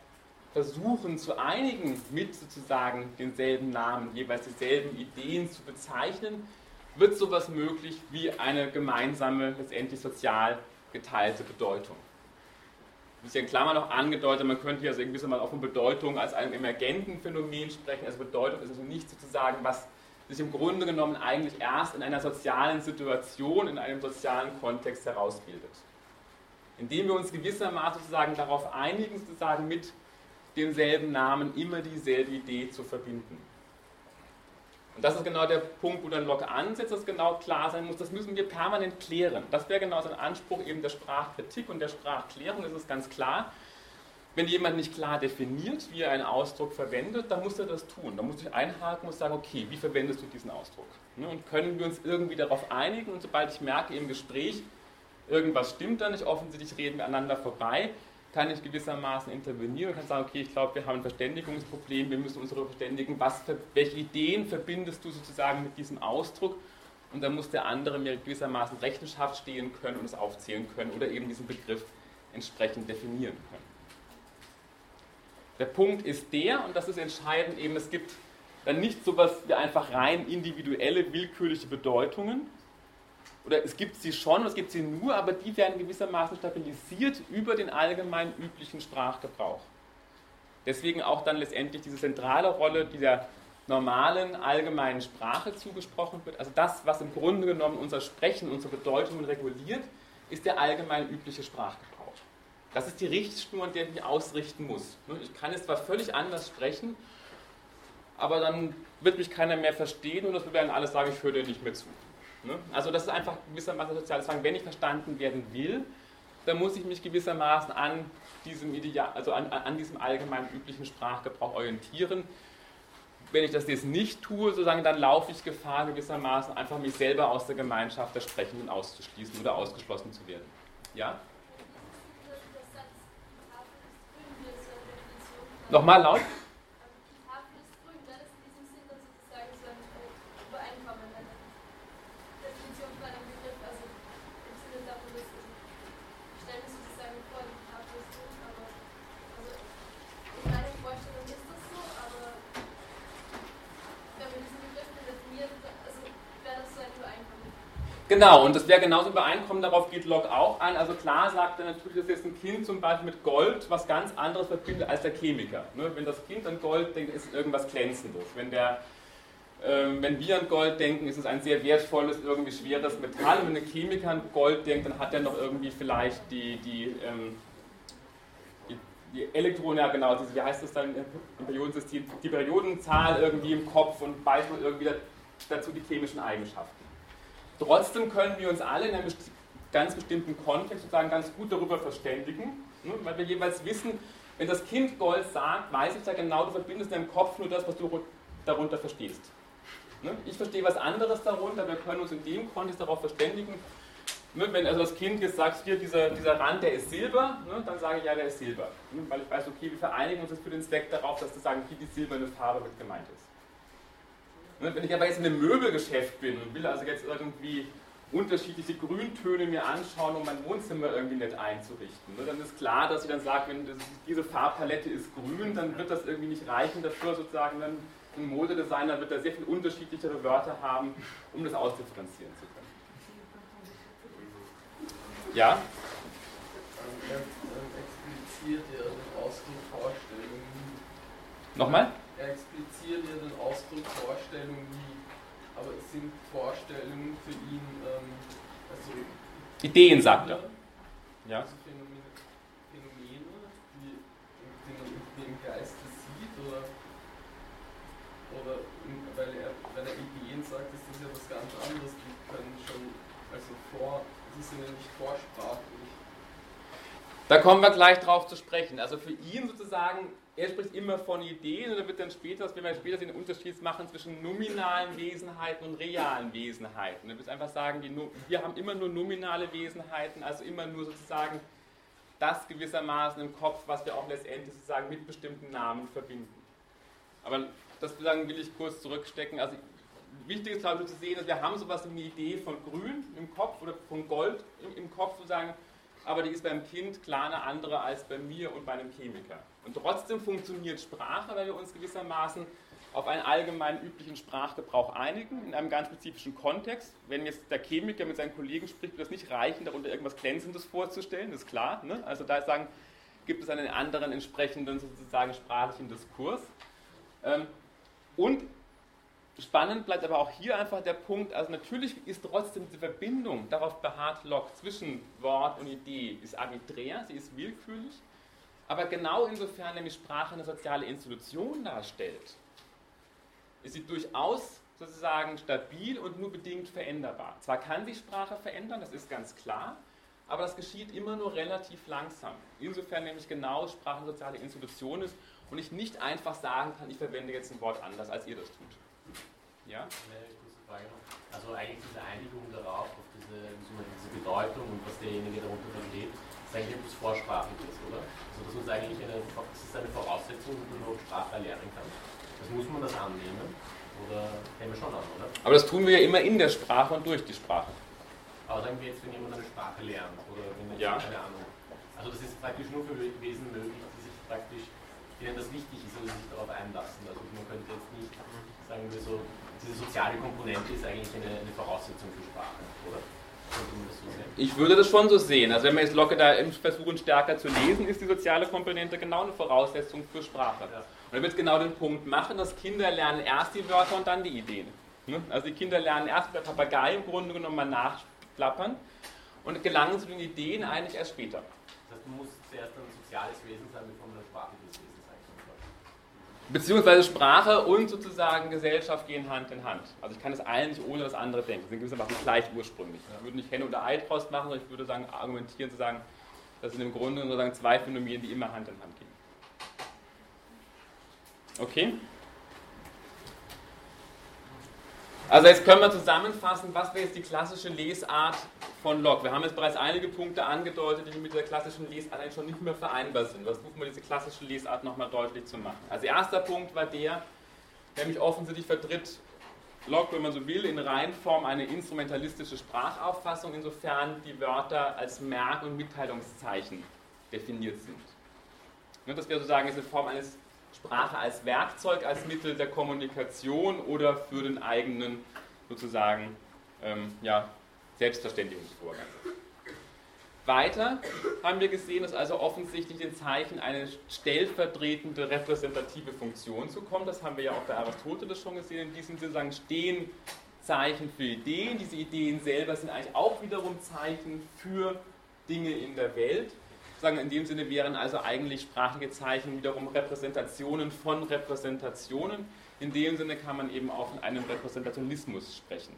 versuchen zu einigen, mit sozusagen denselben Namen, jeweils dieselben Ideen zu bezeichnen, wird sowas möglich wie eine gemeinsame, letztendlich sozial geteilte Bedeutung. Das ist ja in Klammern noch angedeutet, man könnte ja also irgendwie mal auch von Bedeutung als einem emergenten Phänomen sprechen. Also Bedeutung ist also nicht sozusagen, was sich im Grunde genommen eigentlich erst in einer sozialen Situation, in einem sozialen Kontext herausbildet. Indem wir uns gewissermaßen sozusagen darauf einigen, sozusagen mit demselben Namen immer dieselbe Idee zu verbinden. Und das ist genau der Punkt, wo dann Locke ansetzt, dass genau klar sein muss, das müssen wir permanent klären. Das wäre genau sein Anspruch eben der Sprachkritik und der Sprachklärung, das ist ganz klar. Wenn jemand nicht klar definiert, wie er einen Ausdruck verwendet, dann muss er das tun. Dann muss ich einhaken und sagen, okay, wie verwendest du diesen Ausdruck? Ne, und können wir uns irgendwie darauf einigen? Und sobald ich merke im Gespräch, irgendwas stimmt da nicht, offensichtlich reden wir aneinander vorbei, kann ich gewissermaßen intervenieren und kann sagen, okay, ich glaube, wir haben ein Verständigungsproblem, wir müssen uns darüber verständigen, was welche Ideen verbindest du sozusagen mit diesem Ausdruck und dann muss der andere mir gewissermaßen Rechenschaft stehen können und es aufzählen können oder eben diesen Begriff entsprechend definieren können. Der Punkt ist der, und das ist entscheidend, eben es gibt dann nicht so etwas wie einfach rein individuelle, willkürliche Bedeutungen, oder es gibt sie schon, es gibt sie nur, aber die werden gewissermaßen stabilisiert über den allgemein üblichen Sprachgebrauch. Deswegen auch dann letztendlich diese zentrale Rolle dieser normalen allgemeinen Sprache zugesprochen wird. Also das, was im Grunde genommen unser Sprechen, unsere Bedeutungen reguliert, ist der allgemein übliche Sprachgebrauch. Das ist die Richtschnur, an der ich mich ausrichten muss. Ich kann es zwar völlig anders sprechen, aber dann wird mich keiner mehr verstehen und das werden alle sagen, ich höre dir nicht mehr zu. Ne? Also das ist einfach gewissermaßen soziales Zwang. Wenn ich verstanden werden will, dann muss ich mich gewissermaßen an diesem, Ideal, also an, an diesem allgemein üblichen Sprachgebrauch orientieren. Wenn ich das jetzt nicht tue, sozusagen, dann laufe ich Gefahr, gewissermaßen einfach mich selber aus der Gemeinschaft der Sprechenden auszuschließen oder ausgeschlossen zu werden. Ja? Nochmal laut? Genau, und das wäre genauso übereinkommen, darauf geht Locke auch ein. Also klar sagt er natürlich, dass jetzt ein Kind zum Beispiel mit Gold was ganz anderes verbindet als der Chemiker. Ne? Wenn das Kind an Gold denkt, ist es irgendwas Glänzendes. Wenn, der, ähm, wenn wir an Gold denken, ist es ein sehr wertvolles, irgendwie schweres Metall. Und wenn ein Chemiker an Gold denkt, dann hat er noch irgendwie vielleicht die, die, ähm, die, Elektronen, ja genau, wie heißt das dann im Periodensystem, die Periodenzahl irgendwie im Kopf und weiß man irgendwie dazu die chemischen Eigenschaften. Trotzdem können wir uns alle in einem ganz bestimmten Kontext sozusagen ganz gut darüber verständigen, ne, weil wir jeweils wissen, wenn das Kind Gold sagt, weiß ich ja genau, du verbindest in deinem Kopf nur das, was du darunter verstehst. Ne, ich verstehe was anderes darunter, wir können uns in dem Kontext darauf verständigen. Ne, wenn also das Kind jetzt sagt, hier dieser, dieser Rand, der ist Silber, dann sage ich, ja, der ist Silber. Weil ich weiß, okay, wir vereinigen uns jetzt für den Zweck darauf, dass wir sagen, hier die silberne Farbe mit gemeint ist. Wenn ich aber jetzt in einem Möbelgeschäft bin und will also jetzt irgendwie unterschiedliche Grüntöne mir anschauen, um mein Wohnzimmer irgendwie nett einzurichten, ne, dann ist klar, dass ich dann sage, wenn diese Farbpalette ist grün, dann wird das irgendwie nicht reichen dafür, sozusagen dann ein Modedesigner wird da sehr viel unterschiedlichere Wörter haben, um das ausdifferenzieren zu können. Ja? Er expliziert den Ausdruck Vorstellung. Nochmal? Er expliziert ja den Ausdruck Vorstellung nie, aber es sind Vorstellungen für ihn, ähm, also Ideen, sagt er. Ja. Also Phänomene, Phänomene die, die man irgendwie im Geiste sieht, oder, oder weil er, wenn er Ideen sagt, ist das ja was ganz anderes, die können schon, also vor, die sind ja nicht vorsprachlich. Da kommen wir gleich drauf zu sprechen. Also für ihn sozusagen er spricht immer von Ideen und dann wird dann später, werden wir später den Unterschied machen zwischen nominalen Wesenheiten und realen Wesenheiten. Er wird einfach sagen, wir haben immer nur nominale Wesenheiten, also immer nur sozusagen das gewissermaßen im Kopf, was wir auch letztendlich sozusagen mit bestimmten Namen verbinden. Aber das will ich kurz zurückstecken. Also wichtig ist, glaube ich, zu sehen, dass wir haben sowas wie eine Idee von Grün im Kopf oder von Gold im Kopf sozusagen, aber die ist beim Kind klar eine andere als bei mir und bei einem Chemiker. Und trotzdem funktioniert Sprache, weil wir uns gewissermaßen auf einen allgemein üblichen Sprachgebrauch einigen, in einem ganz spezifischen Kontext. Wenn jetzt der Chemiker mit seinen Kollegen spricht, wird das nicht reichen, darunter irgendwas Glänzendes vorzustellen, das ist klar. Ne? Also da sagen, gibt es einen anderen entsprechenden sozusagen sprachlichen Diskurs. Ähm, und spannend bleibt aber auch hier einfach der Punkt, also natürlich ist trotzdem diese Verbindung, darauf beharrt Locke, zwischen Wort und Idee, ist arbiträr, sie ist willkürlich, aber genau insofern nämlich Sprache eine soziale Institution darstellt, ist sie durchaus sozusagen stabil und nur bedingt veränderbar. Zwar kann sich Sprache verändern, das ist ganz klar, aber das geschieht immer nur relativ langsam. Insofern nämlich genau Sprache eine soziale Institution ist und ich nicht einfach sagen kann, ich verwende jetzt ein Wort anders, als ihr das tut. Ja? Eine kurze Frage noch. Also eigentlich diese Einigung darauf, auf diese, diese Bedeutung und was derjenige darunter versteht, ist eigentlich etwas Vorsprachliches, oder? Also dass uns eigentlich eine, das ist eine Voraussetzung, wie man überhaupt Sprache erlernen kann. Das muss man das annehmen, oder nehmen wir schon an, oder? Aber das tun wir ja immer in der Sprache und durch die Sprache. Aber sagen wir jetzt, wenn jemand eine Sprache lernt, oder wenn Ja. keine Ahnung. Also das ist praktisch nur für Wesen möglich, die sich praktisch, denen das wichtig ist, oder sich darauf einlassen. Also man könnte jetzt nicht, sagen wir so, diese soziale Komponente ist eigentlich eine, eine Voraussetzung für Sprache, oder? Ich würde das schon so sehen. Also wenn wir jetzt Locke da versuchen stärker zu lesen, ist die soziale Komponente genau eine Voraussetzung für Sprache. Ja. Und er wird genau den Punkt machen, dass Kinder lernen erst die Wörter und dann die Ideen. Ne? Also die Kinder lernen erst mit der Papagei im Grunde genommen mal nachplappern und gelangen zu den Ideen eigentlich erst später. Das heißt, man muss zuerst ein soziales Wesen sein, bevor man ein sprachliches Wesen sein kann. Beziehungsweise Sprache und sozusagen Gesellschaft gehen Hand in Hand. Also ich kann das eine nicht ohne das andere denken. Das sind gewissermaßen gleich ursprünglich. Ich würde nicht Henne oder Ei machen, sondern ich würde sagen, argumentieren zu sagen, das sind im Grunde sozusagen zwei Phänomene, die immer Hand in Hand gehen. Okay? Also jetzt können wir zusammenfassen, was wäre jetzt die klassische Lesart von Locke. Wir haben jetzt bereits einige Punkte angedeutet, die mit der klassischen Lesart eigentlich schon nicht mehr vereinbar sind. Was versuchen wir diese klassische Lesart nochmal deutlich zu machen. Also erster Punkt war der, nämlich offensichtlich vertritt Locke, wenn man so will, in Reihenform eine instrumentalistische Sprachauffassung, insofern die Wörter als Merk- und Mitteilungszeichen definiert sind. Ne, Das wäre sozusagen in Form eines Sprache als Werkzeug, als Mittel der Kommunikation oder für den eigenen sozusagen ähm, ja, Selbstverständigungsvorgang. Weiter haben wir gesehen, dass also offensichtlich den Zeichen eine stellvertretende repräsentative Funktion zukommt. Das haben wir ja auch bei Aristoteles schon gesehen. In diesem Sinne stehen Zeichen für Ideen. Diese Ideen selber sind eigentlich auch wiederum Zeichen für Dinge in der Welt. Sagen, in dem Sinne wären also eigentlich sprachliche Zeichen wiederum Repräsentationen von Repräsentationen. In dem Sinne kann man eben auch von einem Repräsentationismus sprechen.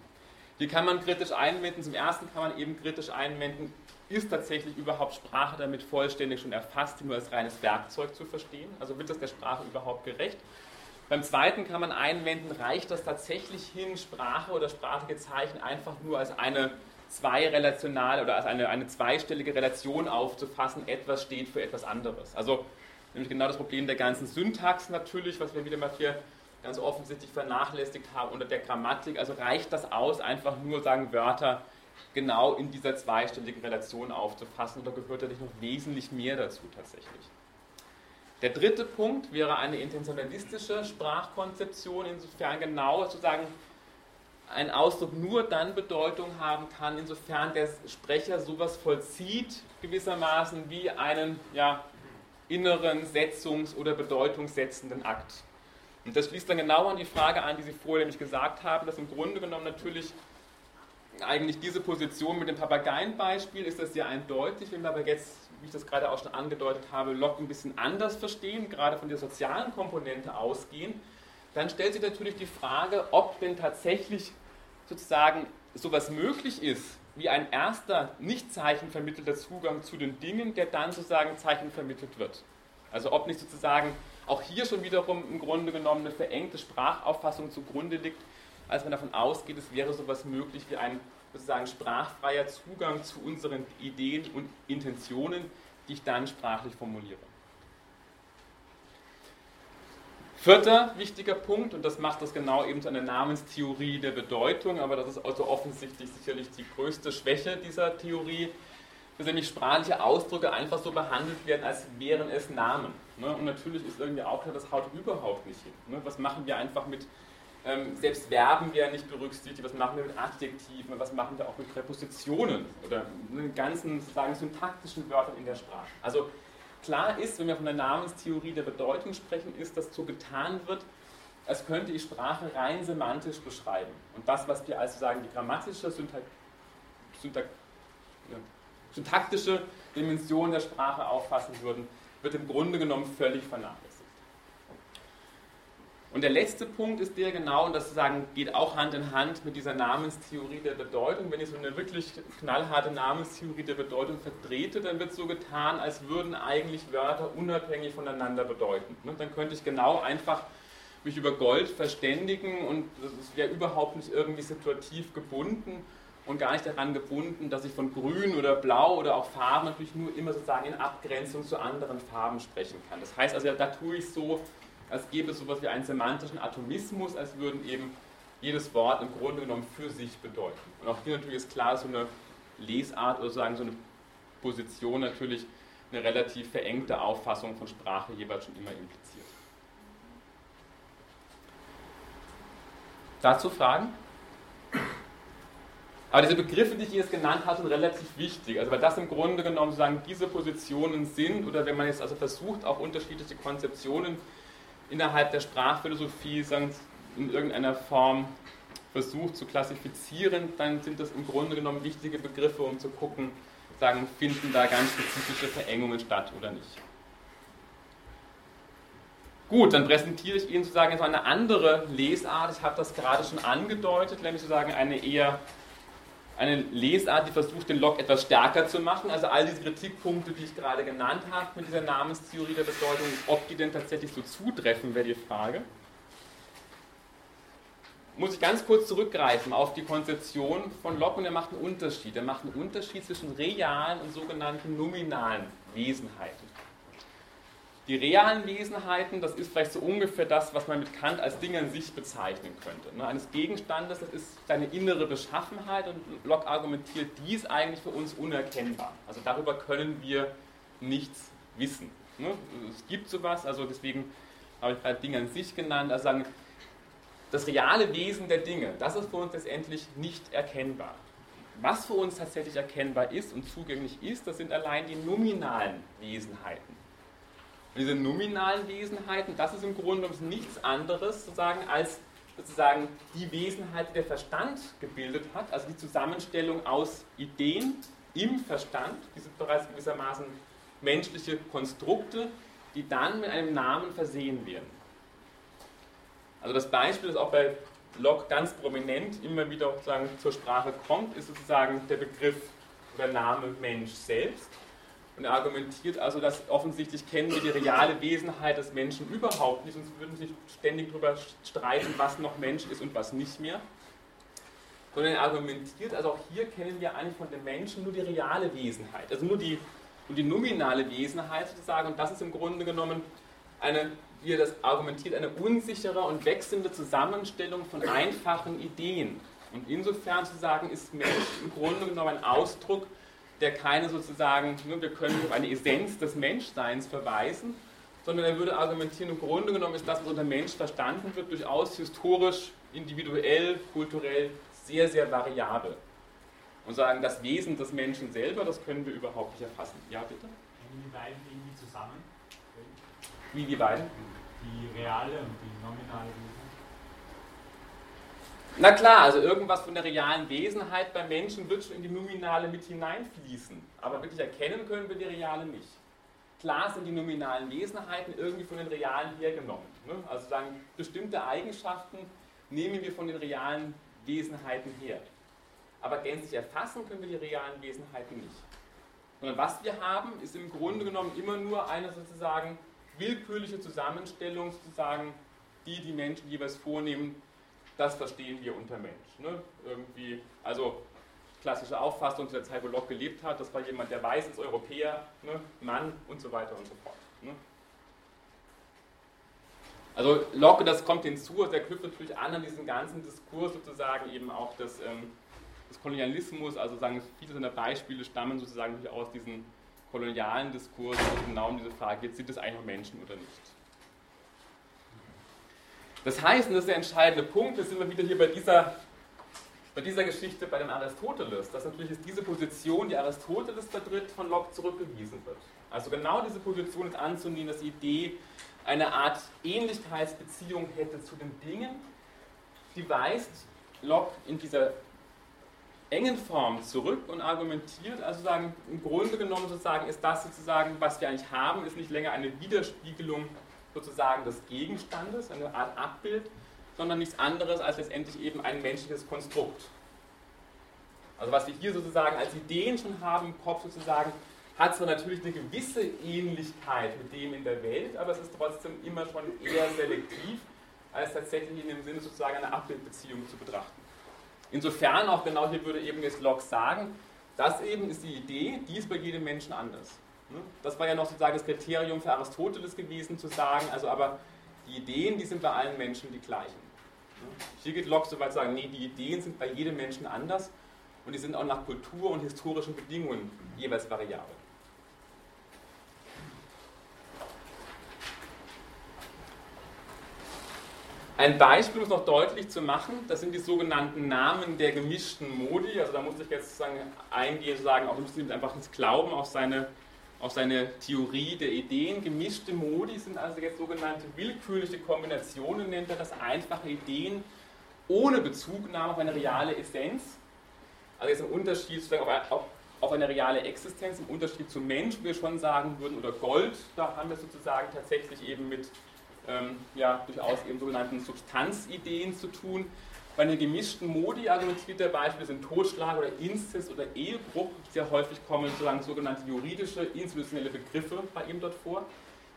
Hier kann man kritisch einwenden. Zum ersten kann man eben kritisch einwenden, ist tatsächlich überhaupt Sprache damit vollständig schon erfasst, nur als reines Werkzeug zu verstehen? Also wird das der Sprache überhaupt gerecht? Beim zweiten kann man einwenden, reicht das tatsächlich hin, Sprache oder sprachliche Zeichen einfach nur als eine zweirelationale oder als eine, eine zweistellige Relation aufzufassen, etwas steht für etwas anderes. Also nämlich genau das Problem der ganzen Syntax natürlich, was wir wieder mal hier ganz offensichtlich vernachlässigt haben unter der Grammatik. Also reicht das aus, einfach nur sagen Wörter genau in dieser zweistelligen Relation aufzufassen oder gehört da nicht noch wesentlich mehr dazu tatsächlich? Der dritte Punkt wäre eine intentionalistische Sprachkonzeption, insofern genau sozusagen ein Ausdruck nur dann Bedeutung haben kann, insofern der Sprecher sowas vollzieht, gewissermaßen wie einen ja, inneren Setzungs- oder bedeutungssetzenden Akt. Und das schließt dann genau an die Frage an, die Sie vorher nämlich gesagt haben, dass im Grunde genommen natürlich eigentlich diese Position mit dem Papageienbeispiel ist das sehr eindeutig, wenn wir aber jetzt, wie ich das gerade auch schon angedeutet habe, Locke ein bisschen anders verstehen, gerade von der sozialen Komponente ausgehen, dann stellt sich natürlich die Frage, ob denn tatsächlich sozusagen sowas möglich ist, wie ein erster nicht zeichenvermittelter Zugang zu den Dingen, der dann sozusagen zeichenvermittelt wird. Also ob nicht sozusagen auch hier schon wiederum im Grunde genommen eine verengte Sprachauffassung zugrunde liegt, als man davon ausgeht, es wäre sowas möglich wie ein sozusagen sprachfreier Zugang zu unseren Ideen und Intentionen, die ich dann sprachlich formuliere. Vierter wichtiger Punkt, und das macht das genau eben zu einer Namenstheorie der Bedeutung, aber das ist also offensichtlich sicherlich die größte Schwäche dieser Theorie, dass nämlich sprachliche Ausdrücke einfach so behandelt werden, als wären es Namen. Ne? Und natürlich ist irgendwie auch klar, das haut überhaupt nicht hin. Ne? Was machen wir einfach mit, ähm, selbst Verben werden nicht berücksichtigt, was machen wir mit Adjektiven, was machen wir auch mit Präpositionen oder mit ganzen sozusagen syntaktischen Wörtern in der Sprache. Also klar ist, wenn wir von der Namenstheorie der Bedeutung sprechen, ist, dass so getan wird, als könnte ich Sprache rein semantisch beschreiben. Und das, was wir als sozusagen die grammatische, syntak syntak ja, syntaktische Dimension der Sprache auffassen würden, wird im Grunde genommen völlig vernachlässigt. Und der letzte Punkt ist der genau, und das sozusagen geht auch Hand in Hand mit dieser Namenstheorie der Bedeutung. Wenn ich so eine wirklich knallharte Namenstheorie der Bedeutung vertrete, dann wird so getan, als würden eigentlich Wörter unabhängig voneinander bedeuten. Ne? Dann könnte ich genau einfach mich über Gold verständigen und das wäre überhaupt nicht irgendwie situativ gebunden und gar nicht daran gebunden, dass ich von grün oder blau oder auch Farben natürlich nur immer sozusagen in Abgrenzung zu anderen Farben sprechen kann. Das heißt also, da tue ich so, als gäbe es so etwas wie einen semantischen Atomismus, als würden eben jedes Wort im Grunde genommen für sich bedeuten. Und auch hier natürlich ist klar, so eine Lesart oder sagen so eine Position natürlich eine relativ verengte Auffassung von Sprache jeweils schon immer impliziert. Dazu Fragen? Aber diese Begriffe, die ich jetzt genannt habe, sind relativ wichtig. Also weil das im Grunde genommen sagen, diese Positionen sind, oder wenn man jetzt also versucht, auch unterschiedliche Konzeptionen innerhalb der Sprachphilosophie sagen, in irgendeiner Form versucht zu klassifizieren, dann sind das im Grunde genommen wichtige Begriffe, um zu gucken, sagen, finden da ganz spezifische Verengungen statt oder nicht. Gut, dann präsentiere ich Ihnen sozusagen jetzt eine andere Lesart. Ich habe das gerade schon angedeutet, nämlich sozusagen eine eher eine Lesart, die versucht, den Log etwas stärker zu machen. Also all diese Kritikpunkte, die ich gerade genannt habe mit dieser Namenstheorie der Bedeutung, ob die denn tatsächlich so zutreffen, wäre die Frage. Muss ich ganz kurz zurückgreifen auf die Konzeption von Locke und er macht einen Unterschied. Er macht einen Unterschied zwischen realen und sogenannten nominalen Wesenheiten. Die realen Wesenheiten, das ist vielleicht so ungefähr das, was man mit Kant als Ding an sich bezeichnen könnte. Ne? Eines Gegenstandes, das ist seine innere Beschaffenheit und Locke argumentiert, die ist eigentlich für uns unerkennbar. Also darüber können wir nichts wissen. Ne? Es gibt sowas, also deswegen habe ich gerade Dinge an sich genannt, also sagen, das reale Wesen der Dinge, das ist für uns letztendlich nicht erkennbar. Was für uns tatsächlich erkennbar ist und zugänglich ist, das sind allein die nominalen Wesenheiten. Diese nominalen Wesenheiten, das ist im Grunde genommen nichts anderes sozusagen als sozusagen die Wesenheit, die der Verstand gebildet hat, also die Zusammenstellung aus Ideen im Verstand, diese bereits gewissermaßen menschliche Konstrukte, die dann mit einem Namen versehen werden. Also das Beispiel, das auch bei Locke ganz prominent immer wieder sozusagen zur Sprache kommt, ist sozusagen der Begriff oder Name Mensch selbst. Und er argumentiert also, dass offensichtlich kennen wir die reale Wesenheit des Menschen überhaupt nicht, sonst würden sie ständig darüber streiten, was noch Mensch ist und was nicht mehr. Sondern er argumentiert, also auch hier kennen wir eigentlich von den Menschen nur die reale Wesenheit, also nur die, nur die nominale Wesenheit sozusagen. Und das ist im Grunde genommen eine, wie er das argumentiert, eine unsichere und wechselnde Zusammenstellung von einfachen Ideen. Und insofern zu sagen, ist Mensch im Grunde genommen ein Ausdruck der keine sozusagen, ne, wir können auf eine Essenz des Menschseins verweisen, sondern er würde argumentieren, im Grunde genommen ist das, was unter Mensch verstanden wird, durchaus historisch, individuell, kulturell sehr, sehr variabel. Und sagen, das Wesen des Menschen selber, das können wir überhaupt nicht erfassen. Ja, bitte? Hängen die beiden irgendwie zusammen? Wie die beiden? Die reale und die nominale? Na klar, also irgendwas von der realen Wesenheit beim Menschen wird schon in die Nominale mit hineinfließen. Aber wirklich erkennen können wir die reale nicht. Klar sind die nominalen Wesenheiten irgendwie von den realen hergenommen. Ne? Also sagen, bestimmte Eigenschaften nehmen wir von den realen Wesenheiten her. Aber gänzlich erfassen können wir die realen Wesenheiten nicht. Sondern was wir haben, ist im Grunde genommen immer nur eine sozusagen willkürliche Zusammenstellung, sozusagen, die die Menschen jeweils vornehmen, das verstehen wir unter Mensch. Ne? Irgendwie, also klassische Auffassung zu der Zeit, wo Locke gelebt hat, das war jemand, der weiß ist, Europäer, ne? Mann und so weiter und so fort. Ne? Also Locke, das kommt hinzu, der knüpft natürlich an an diesen ganzen Diskurs sozusagen eben auch des, ähm, des Kolonialismus, also sagen viele seiner Beispiele stammen sozusagen aus diesem kolonialen Diskurs, wo genau um diese Frage geht, sind es eigentlich noch Menschen oder nicht. Das heißt, und das ist der entscheidende Punkt, jetzt sind wir wieder hier bei dieser, bei dieser Geschichte bei dem Aristoteles, dass natürlich ist diese Position, die Aristoteles vertritt, von Locke zurückgewiesen wird. Also genau diese Position ist anzunehmen, dass die Idee eine Art Ähnlichkeitsbeziehung hätte zu den Dingen, die weist Locke in dieser engen Form zurück und argumentiert, also sagen, im Grunde genommen sozusagen ist das sozusagen, was wir eigentlich haben, ist nicht länger eine Widerspiegelung sozusagen des Gegenstandes, eine Art Abbild, sondern nichts anderes als letztendlich eben ein menschliches Konstrukt. Also was wir hier sozusagen als Ideen schon haben im Kopf sozusagen, hat zwar natürlich eine gewisse Ähnlichkeit mit dem in der Welt, aber es ist trotzdem immer schon eher selektiv, als tatsächlich in dem Sinne sozusagen eine Abbildbeziehung zu betrachten. Insofern auch genau hier würde eben jetzt Locke sagen, das eben ist die Idee, die ist bei jedem Menschen anders. Ne? Das war ja noch sozusagen das Kriterium für Aristoteles gewesen, zu sagen, also aber die Ideen, die sind bei allen Menschen die gleichen. Ne? Hier geht Locke so weit zu sagen, nee, die Ideen sind bei jedem Menschen anders und die sind auch nach Kultur und historischen Bedingungen jeweils variabel. Ein Beispiel, um es noch deutlich zu machen, das sind die sogenannten Namen der gemischten Modi. Also da muss ich jetzt sozusagen eingehen, sagen, auch müssen einfach nicht glauben auf seine, auf seine Theorie der Ideen. Gemischte Modi sind also jetzt sogenannte willkürliche Kombinationen, nennt er das, einfache Ideen ohne Bezugnahme auf eine reale Essenz. Also jetzt im Unterschied auf eine reale Existenz, im Unterschied zum Mensch, wie wir schon sagen würden, oder Gold, da haben wir sozusagen tatsächlich eben mit ähm, ja, durchaus eben sogenannten Substanzideen zu tun. Bei den gemischten Modi argumentiert der Beispiel sind Totschlag oder Inzest oder Ehebruch. Sehr häufig kommen sogenannte juridische, institutionelle Begriffe bei ihm dort vor.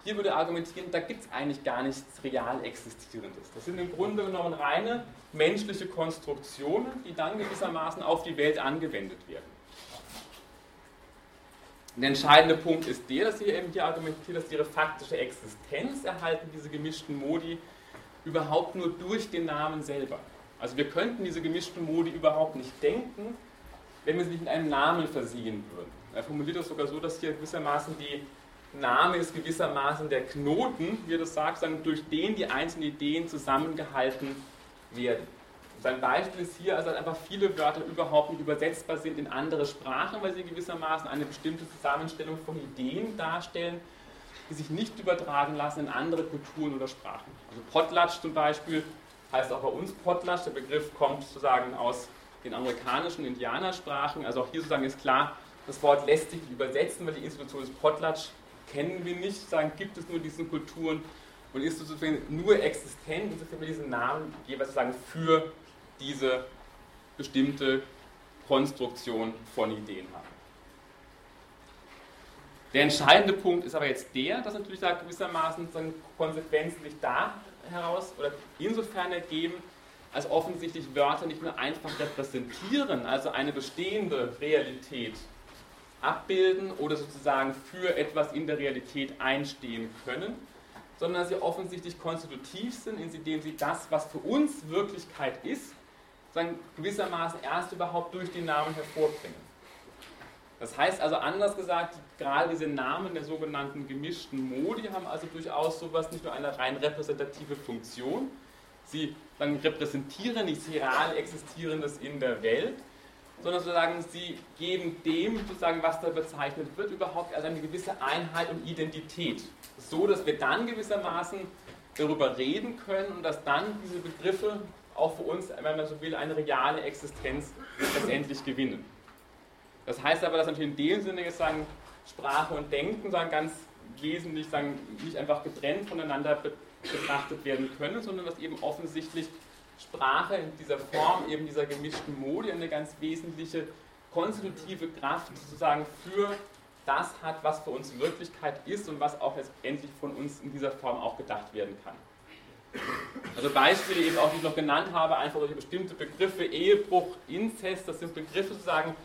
Hier würde er argumentieren, da gibt es eigentlich gar nichts real Existierendes. Das sind im Grunde genommen reine menschliche Konstruktionen, die dann gewissermaßen auf die Welt angewendet werden. Der entscheidende Punkt ist der, dass sie eben hier argumentiert, dass ihre faktische Existenz erhalten diese gemischten Modi überhaupt nur durch den Namen selber. Also wir könnten diese gemischten Modi überhaupt nicht denken, wenn wir sie nicht in einem Namen versehen würden. Er formuliert das sogar so, dass hier gewissermaßen die Name ist gewissermaßen der Knoten, wie er das sagt, durch den die einzelnen Ideen zusammengehalten werden. Sein Beispiel ist hier, also dass einfach viele Wörter überhaupt nicht übersetzbar sind in andere Sprachen, weil sie gewissermaßen eine bestimmte Zusammenstellung von Ideen darstellen, die sich nicht übertragen lassen in andere Kulturen oder Sprachen. Also Potlatch zum Beispiel heißt auch bei uns Potlatch, der Begriff kommt sozusagen aus den amerikanischen Indianersprachen. Also auch hier sozusagen ist klar, das Wort lässt sich übersetzen, weil die Institution des Potlatch kennen wir nicht, sagen, gibt es nur diese Kulturen und ist sozusagen nur existent, insofern wir diesen Namen jeweils sozusagen für diese bestimmte Konstruktion von Ideen haben. Der entscheidende Punkt ist aber jetzt der, dass natürlich da gewissermaßen Konsequenzen sich da heraus oder insofern ergeben, als offensichtlich Wörter nicht nur einfach repräsentieren, also eine bestehende Realität abbilden oder sozusagen für etwas in der Realität einstehen können, sondern sie offensichtlich konstitutiv sind, indem sie das, was für uns Wirklichkeit ist, sagen, gewissermaßen erst überhaupt durch den Namen hervorbringen. Das heißt also anders gesagt, gerade diese Namen der sogenannten gemischten Modi haben also durchaus sowas nicht nur eine rein repräsentative Funktion. Sie dann repräsentieren nichts real Existierendes in der Welt, sondern sozusagen sie geben dem, sozusagen, was da bezeichnet wird, überhaupt also eine gewisse Einheit und Identität. So, dass wir dann gewissermaßen darüber reden können und dass dann diese Begriffe auch für uns, wenn man so will, eine reale Existenz letztendlich gewinnen. Das heißt aber, dass natürlich in dem Sinne sagen, Sprache und Denken sagen, ganz wesentlich sagen, nicht einfach getrennt voneinander betrachtet werden können, sondern dass eben offensichtlich Sprache in dieser Form, eben dieser gemischten Modi, eine ganz wesentliche konstitutive Kraft sozusagen für das hat, was für uns Wirklichkeit ist und was auch letztendlich von uns in dieser Form auch gedacht werden kann. Also Beispiele eben auch, die ich noch genannt habe, einfach solche bestimmte Begriffe, Ehebruch, Inzest, das sind Begriffe sozusagen,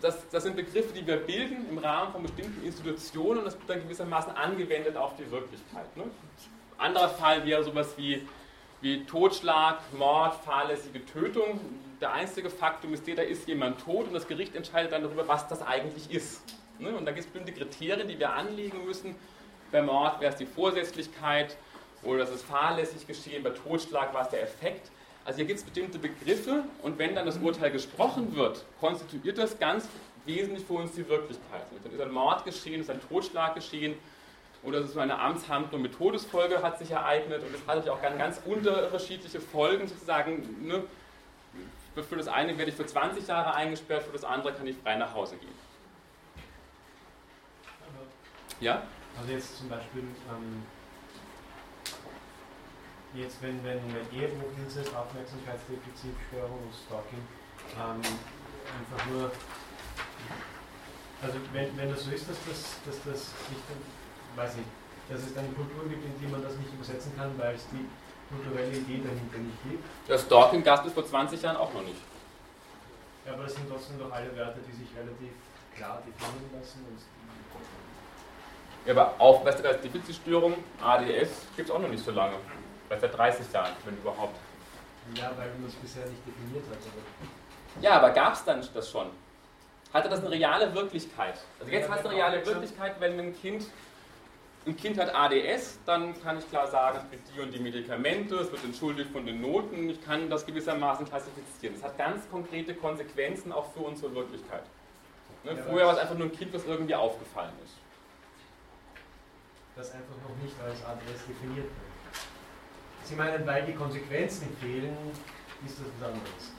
das, das, sind Begriffe, die wir bilden im Rahmen von bestimmten Institutionen und das wird dann gewissermaßen angewendet auf die Wirklichkeit. Ne? Anderer Fall wäre sowas wie, wie Totschlag, Mord, fahrlässige Tötung. Der einzige Faktum ist der, da ist jemand tot und das Gericht entscheidet dann darüber, was das eigentlich ist. Ne? Und da gibt es bestimmte Kriterien, die wir anlegen müssen. Bei Mord wäre es die Vorsätzlichkeit, oder das ist fahrlässig geschehen, bei Totschlag war es der Effekt. Also hier gibt es bestimmte Begriffe und wenn dann das Urteil gesprochen wird, konstituiert das ganz wesentlich für uns die Wirklichkeit. Dann ist ein Mord geschehen, ist ein Totschlag geschehen oder es ist eine Amtshandlung mit Todesfolge hat sich ereignet und es hat natürlich auch ganz, ganz unterschiedliche Folgen sozusagen. Ne? Für das eine werde ich für 20 Jahre eingesperrt, für das andere kann ich frei nach Hause gehen. Ja? Also jetzt zum Beispiel ähm jetzt, wenn, wenn Ehebruch, Inzest, Aufmerksamkeitsdefizitstörung und Stalking ähm, einfach nur, also wenn, wenn das so ist, dass das, dass das nicht, weiß ich, dass es eine Kultur gibt, in die man das nicht übersetzen kann, weil es die, kulturelle Idee dahinter nicht gibt. Das Stalking gab es vor 20 Jahren auch noch nicht. Ja, aber das sind trotzdem doch alle Wörter, die sich relativ klar definieren lassen. ja, aber Aufmerksamkeitsdefizitstörung, ADS, gibt es auch noch nicht so lange. Vielleicht seit 30 Jahren, wenn überhaupt. Ja, weil man es bisher nicht definiert hat. Ja, aber gab es dann das schon? Hatte das eine reale Wirklichkeit? Also jetzt hat es eine reale Wirklichkeit, wenn ein Kind, ein Kind hat ADS, dann kann ich klar sagen, es kriegt die und die Medikamente, es wird entschuldigt von den Noten, ich kann das gewissermaßen klassifizieren. Das hat ganz konkrete Konsequenzen auch für unsere Wirklichkeit. Ne? Ja, Vorher war es einfach nur ein Kind, was irgendwie aufgefallen ist. Das einfach noch nicht als ADS definiert wird. Sie meinen, weil die Konsequenzen fehlen, ist das was anderes.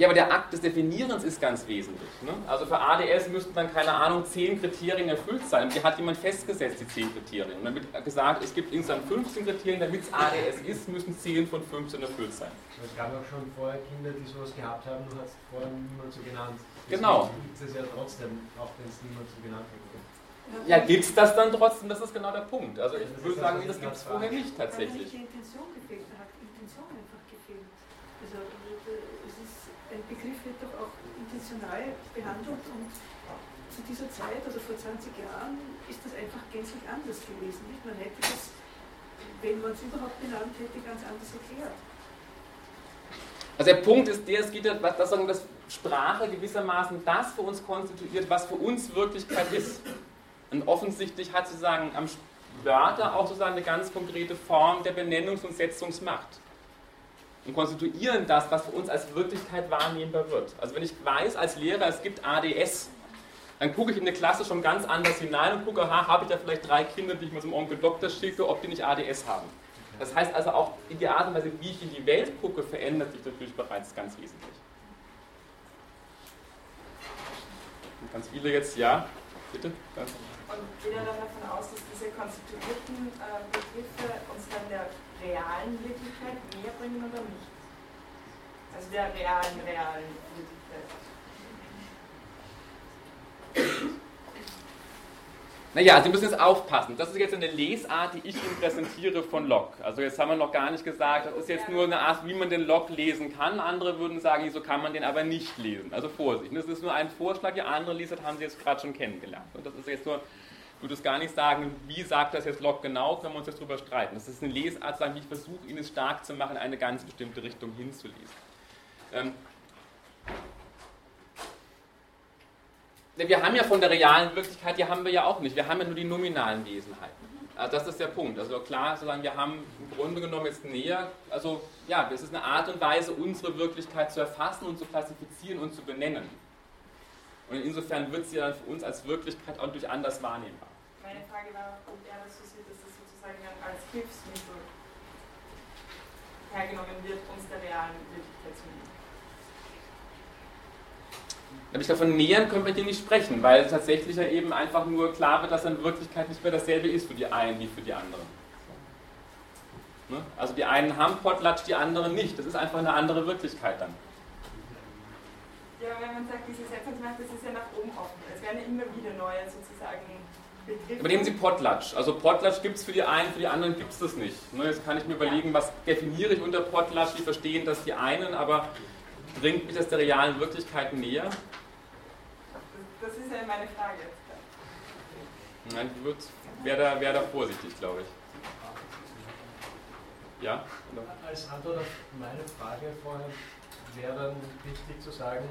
Ja, aber der Akt des Definierens ist ganz wesentlich. Ne? Also für ADS müssten dann, keine Ahnung, zehn Kriterien erfüllt sein. Und die hat jemand festgesetzt, die zehn Kriterien. Und dann wird gesagt, es gibt insgesamt 15 Kriterien, damit es ADS ist, müssen 10 von 15 erfüllt sein. Es gab auch schon vorher Kinder, die sowas gehabt haben, hat es vorher niemand so genannt. Deswegen genau. gibt es ja trotzdem, auch wenn es niemand so genannt hat. Ja, gibt es das dann trotzdem? Das ist genau der Punkt. Also ich würde sagen, das gibt es vorher nicht tatsächlich. die Intention gefehlt, da hat Intention einfach gefehlt. Also es ist, ein Begriff wird doch auch intentional behandelt und zu dieser Zeit, also vor 20 Jahren, ist das einfach gänzlich anders gewesen. Nicht? Man hätte das, wenn man es überhaupt benannt hätte, ganz anders erklärt. Also der Punkt ist der, es geht ja, dass, dass Sprache gewissermaßen das für uns konstituiert, was für uns Wirklichkeit ist. Und offensichtlich hat sozusagen am Wörter auch sozusagen eine ganz konkrete Form der Benennungs- und Setzungsmacht. Und konstituieren das, was für uns als Wirklichkeit wahrnehmbar wird. Also wenn ich weiß als Lehrer, es gibt ADS, dann gucke ich in eine Klasse schon ganz anders hinein und gucke, aha, habe ich da vielleicht drei Kinder, die ich mal zum Onkel Doktor schicke, ob die nicht ADS haben. Das heißt also auch in die Art und Weise, wie ich in die Welt gucke, verändert sich natürlich bereits ganz wesentlich. Und ganz viele jetzt, ja, bitte? Ganz und gehe dann davon aus, dass diese konstituierten äh, Begriffe uns dann der realen Wirklichkeit näher bringen oder nicht? Also der realen, realen Wirklichkeit. Naja, Sie müssen jetzt aufpassen. Das ist jetzt eine Lesart, die ich Ihnen präsentiere von Locke. Also jetzt haben wir noch gar nicht gesagt, das ist jetzt nur eine Art, wie man den Locke lesen kann. Andere würden sagen, so kann man den aber nicht lesen. Also Vorsicht. Das ist nur ein Vorschlag. Die andere Lesart haben Sie jetzt gerade schon kennengelernt. Und das ist jetzt nur würde es gar nicht sagen, wie sagt das jetzt Locke genau, können wir uns jetzt darüber streiten. Das ist eine Lesart, sagen, ich versuche, ihn es stark zu machen, eine ganz bestimmte Richtung hinzulesen. Ähm, wir haben ja von der realen Wirklichkeit, die haben wir ja auch nicht. Wir haben ja nur die nominalen Wesenheiten. Also das ist der Punkt. Also klar, sozusagen, wir haben im Grunde genommen jetzt näher, also ja, es ist eine Art und Weise, unsere Wirklichkeit zu erfassen und zu klassifizieren und zu benennen. Und insofern wird sie dann für uns als Wirklichkeit auch durch anders wahrnehmbar. Meine Frage war, ob er das so sieht, dass das sozusagen als Hilfsmittel hergenommen wird, uns der realen Wirklichkeit zu nähern. Aber ich davon nähern können wir hier nicht sprechen, weil tatsächlich ja eben einfach nur klar wird, dass in Wirklichkeit nicht mehr dasselbe ist für die einen wie für die anderen. Ne? Also die einen haben Potlatch, die anderen nicht. Das ist einfach eine andere Wirklichkeit dann. Ja, wenn man sagt, diese Setzungsmacht, das ist ja nach oben offen. Es werden immer wieder neue sozusagen Aber nehmen Sie Potlatch. Also Potlatch gibt es für die einen, für die anderen gibt es das nicht. Ne, jetzt kann ich mir überlegen, was definiere ich unter Potlatch. Die verstehen das die einen, aber bringt mich das der realen Wirklichkeit näher? Das ist ja meine Frage jetzt. Nein, ich wäre da, wär da vorsichtig, glaube ich. Ja? Oder? Als Antwort auf meine Frage vorher wäre dann wichtig zu sagen,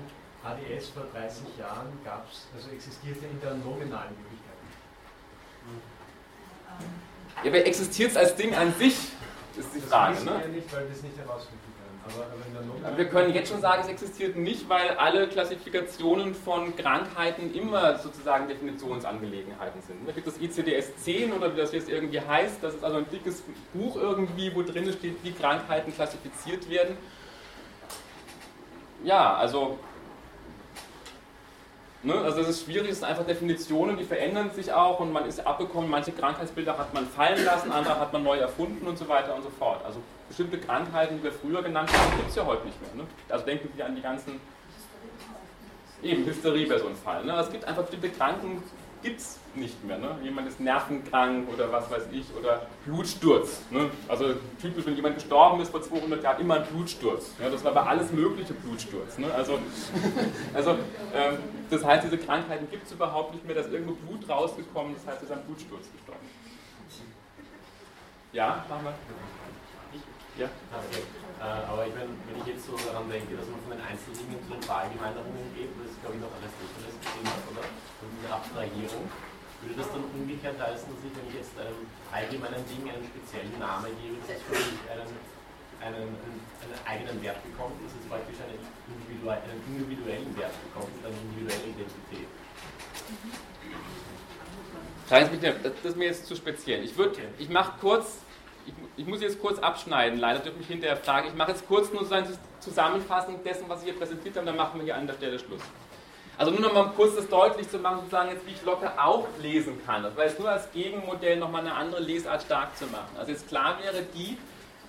ADS vor 30 Jahren gab es, also existierte in der nominalen Möglichkeit. Ja, aber existiert es als Ding an sich, ist die Frage. Das ne? wir nicht, weil wir es nicht herausfinden können. Aber, aber wir können jetzt schon sagen, es existiert nicht, weil alle Klassifikationen von Krankheiten immer sozusagen Definitionsangelegenheiten sind. Da gibt es ICDS-10 oder wie das jetzt irgendwie heißt. Das ist also ein dickes Buch irgendwie, wo drin steht, wie Krankheiten klassifiziert werden. Ja, also Ne? Also es ist schwierig, es sind einfach Definitionen, die verändern sich auch und man ist abgekommen, manche Krankheitsbilder hat man fallen lassen, andere hat man neu erfunden und so weiter und so fort. Also bestimmte Krankheiten, die wir früher genannt haben, gibt es ja heute nicht mehr. Ne? Also denken Sie an die ganzen, eben Hysterie wäre so ein Fall. Ne? Also es gibt einfach bestimmte Kranken, gibt es nicht mehr. Ne? Jemand ist nervenkrank oder was weiß ich, oder Blutsturz. Ne? Also typisch, wenn jemand gestorben ist vor 200 Jahren, immer ein Blutsturz. Ja? Das war aber alles mögliche Blutsturz. Ne? Also, also ähm, das heißt, diese Krankheiten gibt es überhaupt nicht mehr, da ist irgendwo Blut rausgekommen, das heißt, es ist ein Blutsturz gestorben. Ja, machen wir. Ja? Okay. Äh, aber ich mein, wenn ich jetzt so daran denke, dass man von den Einzeldingen zu den Verallgemeinerungen geht, das ist glaube ich noch Aristoteles gesehen hat, oder? Und diese Abstrahierung, würde das dann umgekehrt heißen, dass ich, wenn ich jetzt einem allgemeinen Ding einen speziellen Namen gebe, dass es für mich einen, einen, einen, eigenen Wert bekommt, dass es praktisch einen, individuell, einen individuellen Wert bekommt, eine individuelle Identität? Das ist mir jetzt zu speziell. Ich, ich mache kurz ich, ich, muss jetzt kurz abschneiden, leider dürfte mich hinterher fragen. Ich mache jetzt kurz nur so eine Zusammenfassung dessen, was ich hier präsentiert habe, dann machen wir hier an der Stelle Schluss. Also nur noch mal kurz das deutlich zu machen, sozusagen jetzt, wie ich locker auch lesen kann. Das war jetzt nur als Gegenmodell nochmal eine andere Lesart stark zu machen. Also jetzt klar wäre die,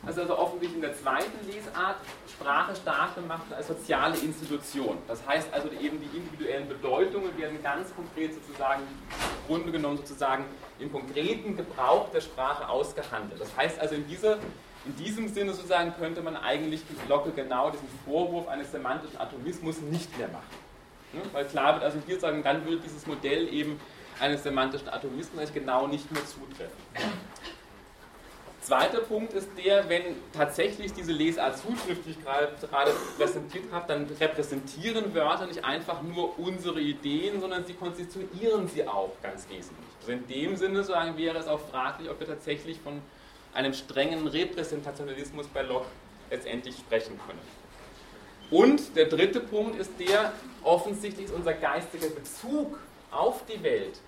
also, also offensichtlich in der zweiten Lesart Sprache stark gemacht als soziale Institution. Das heißt also eben die individuellen Bedeutungen werden ganz konkret sozusagen, im Grunde genommen sozusagen im konkreten Gebrauch der Sprache ausgehandelt. Das heißt also in, dieser, in diesem Sinne sozusagen könnte man eigentlich die Glocke genau diesen Vorwurf eines semantischen Atomismus nicht mehr machen. Ne? Weil klar wird also hier sagen, dann würde dieses Modell eben eines semantischen Atomismus genau nicht mehr zutreffen. Zweiter Punkt ist der, wenn tatsächlich diese Lesart Zuschrift, die ich gerade, gerade präsentiert habe, dann repräsentieren Wörter nicht einfach nur unsere Ideen, sondern sie konstituieren sie auch ganz wesentlich. Also in dem Sinne sagen, wäre es auch fraglich, ob wir tatsächlich von einem strengen Repräsentationalismus bei Locke letztendlich sprechen können. Und der dritte Punkt ist der, offensichtlich ist unser geistiger Bezug auf die Welt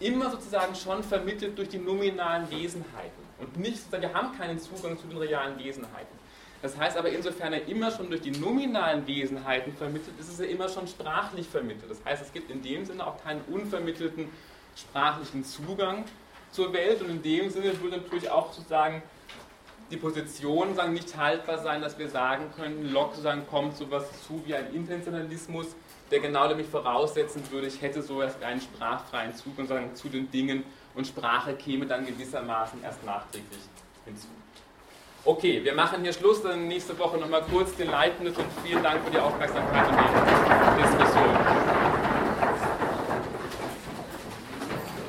immer sozusagen schon vermittelt durch die nominalen Wesenheiten und nicht, wir haben keinen Zugang zu den realen Wesenheiten. Das heißt aber, insofern er immer schon durch die nominalen Wesenheiten vermittelt, ist es ja immer schon sprachlich vermittelt. Das heißt, es gibt in dem Sinne auch keinen unvermittelten sprachlichen Zugang zur Welt und in dem Sinne würde natürlich auch sozusagen die Position sagen, nicht haltbar sein, dass wir sagen können, Locke sozusagen kommt sowas zu wie ein Intentionalismus, der genau nämlich voraussetzen würde, ich hätte so einen sprachfreien Zugang sagen, zu den Dingen und Sprache käme dann gewissermaßen erst nachträglich hinzu. Okay, wir machen hier Schluss, dann nächste Woche nochmal kurz den Leitenden und vielen Dank für die Aufmerksamkeit und die Diskussion.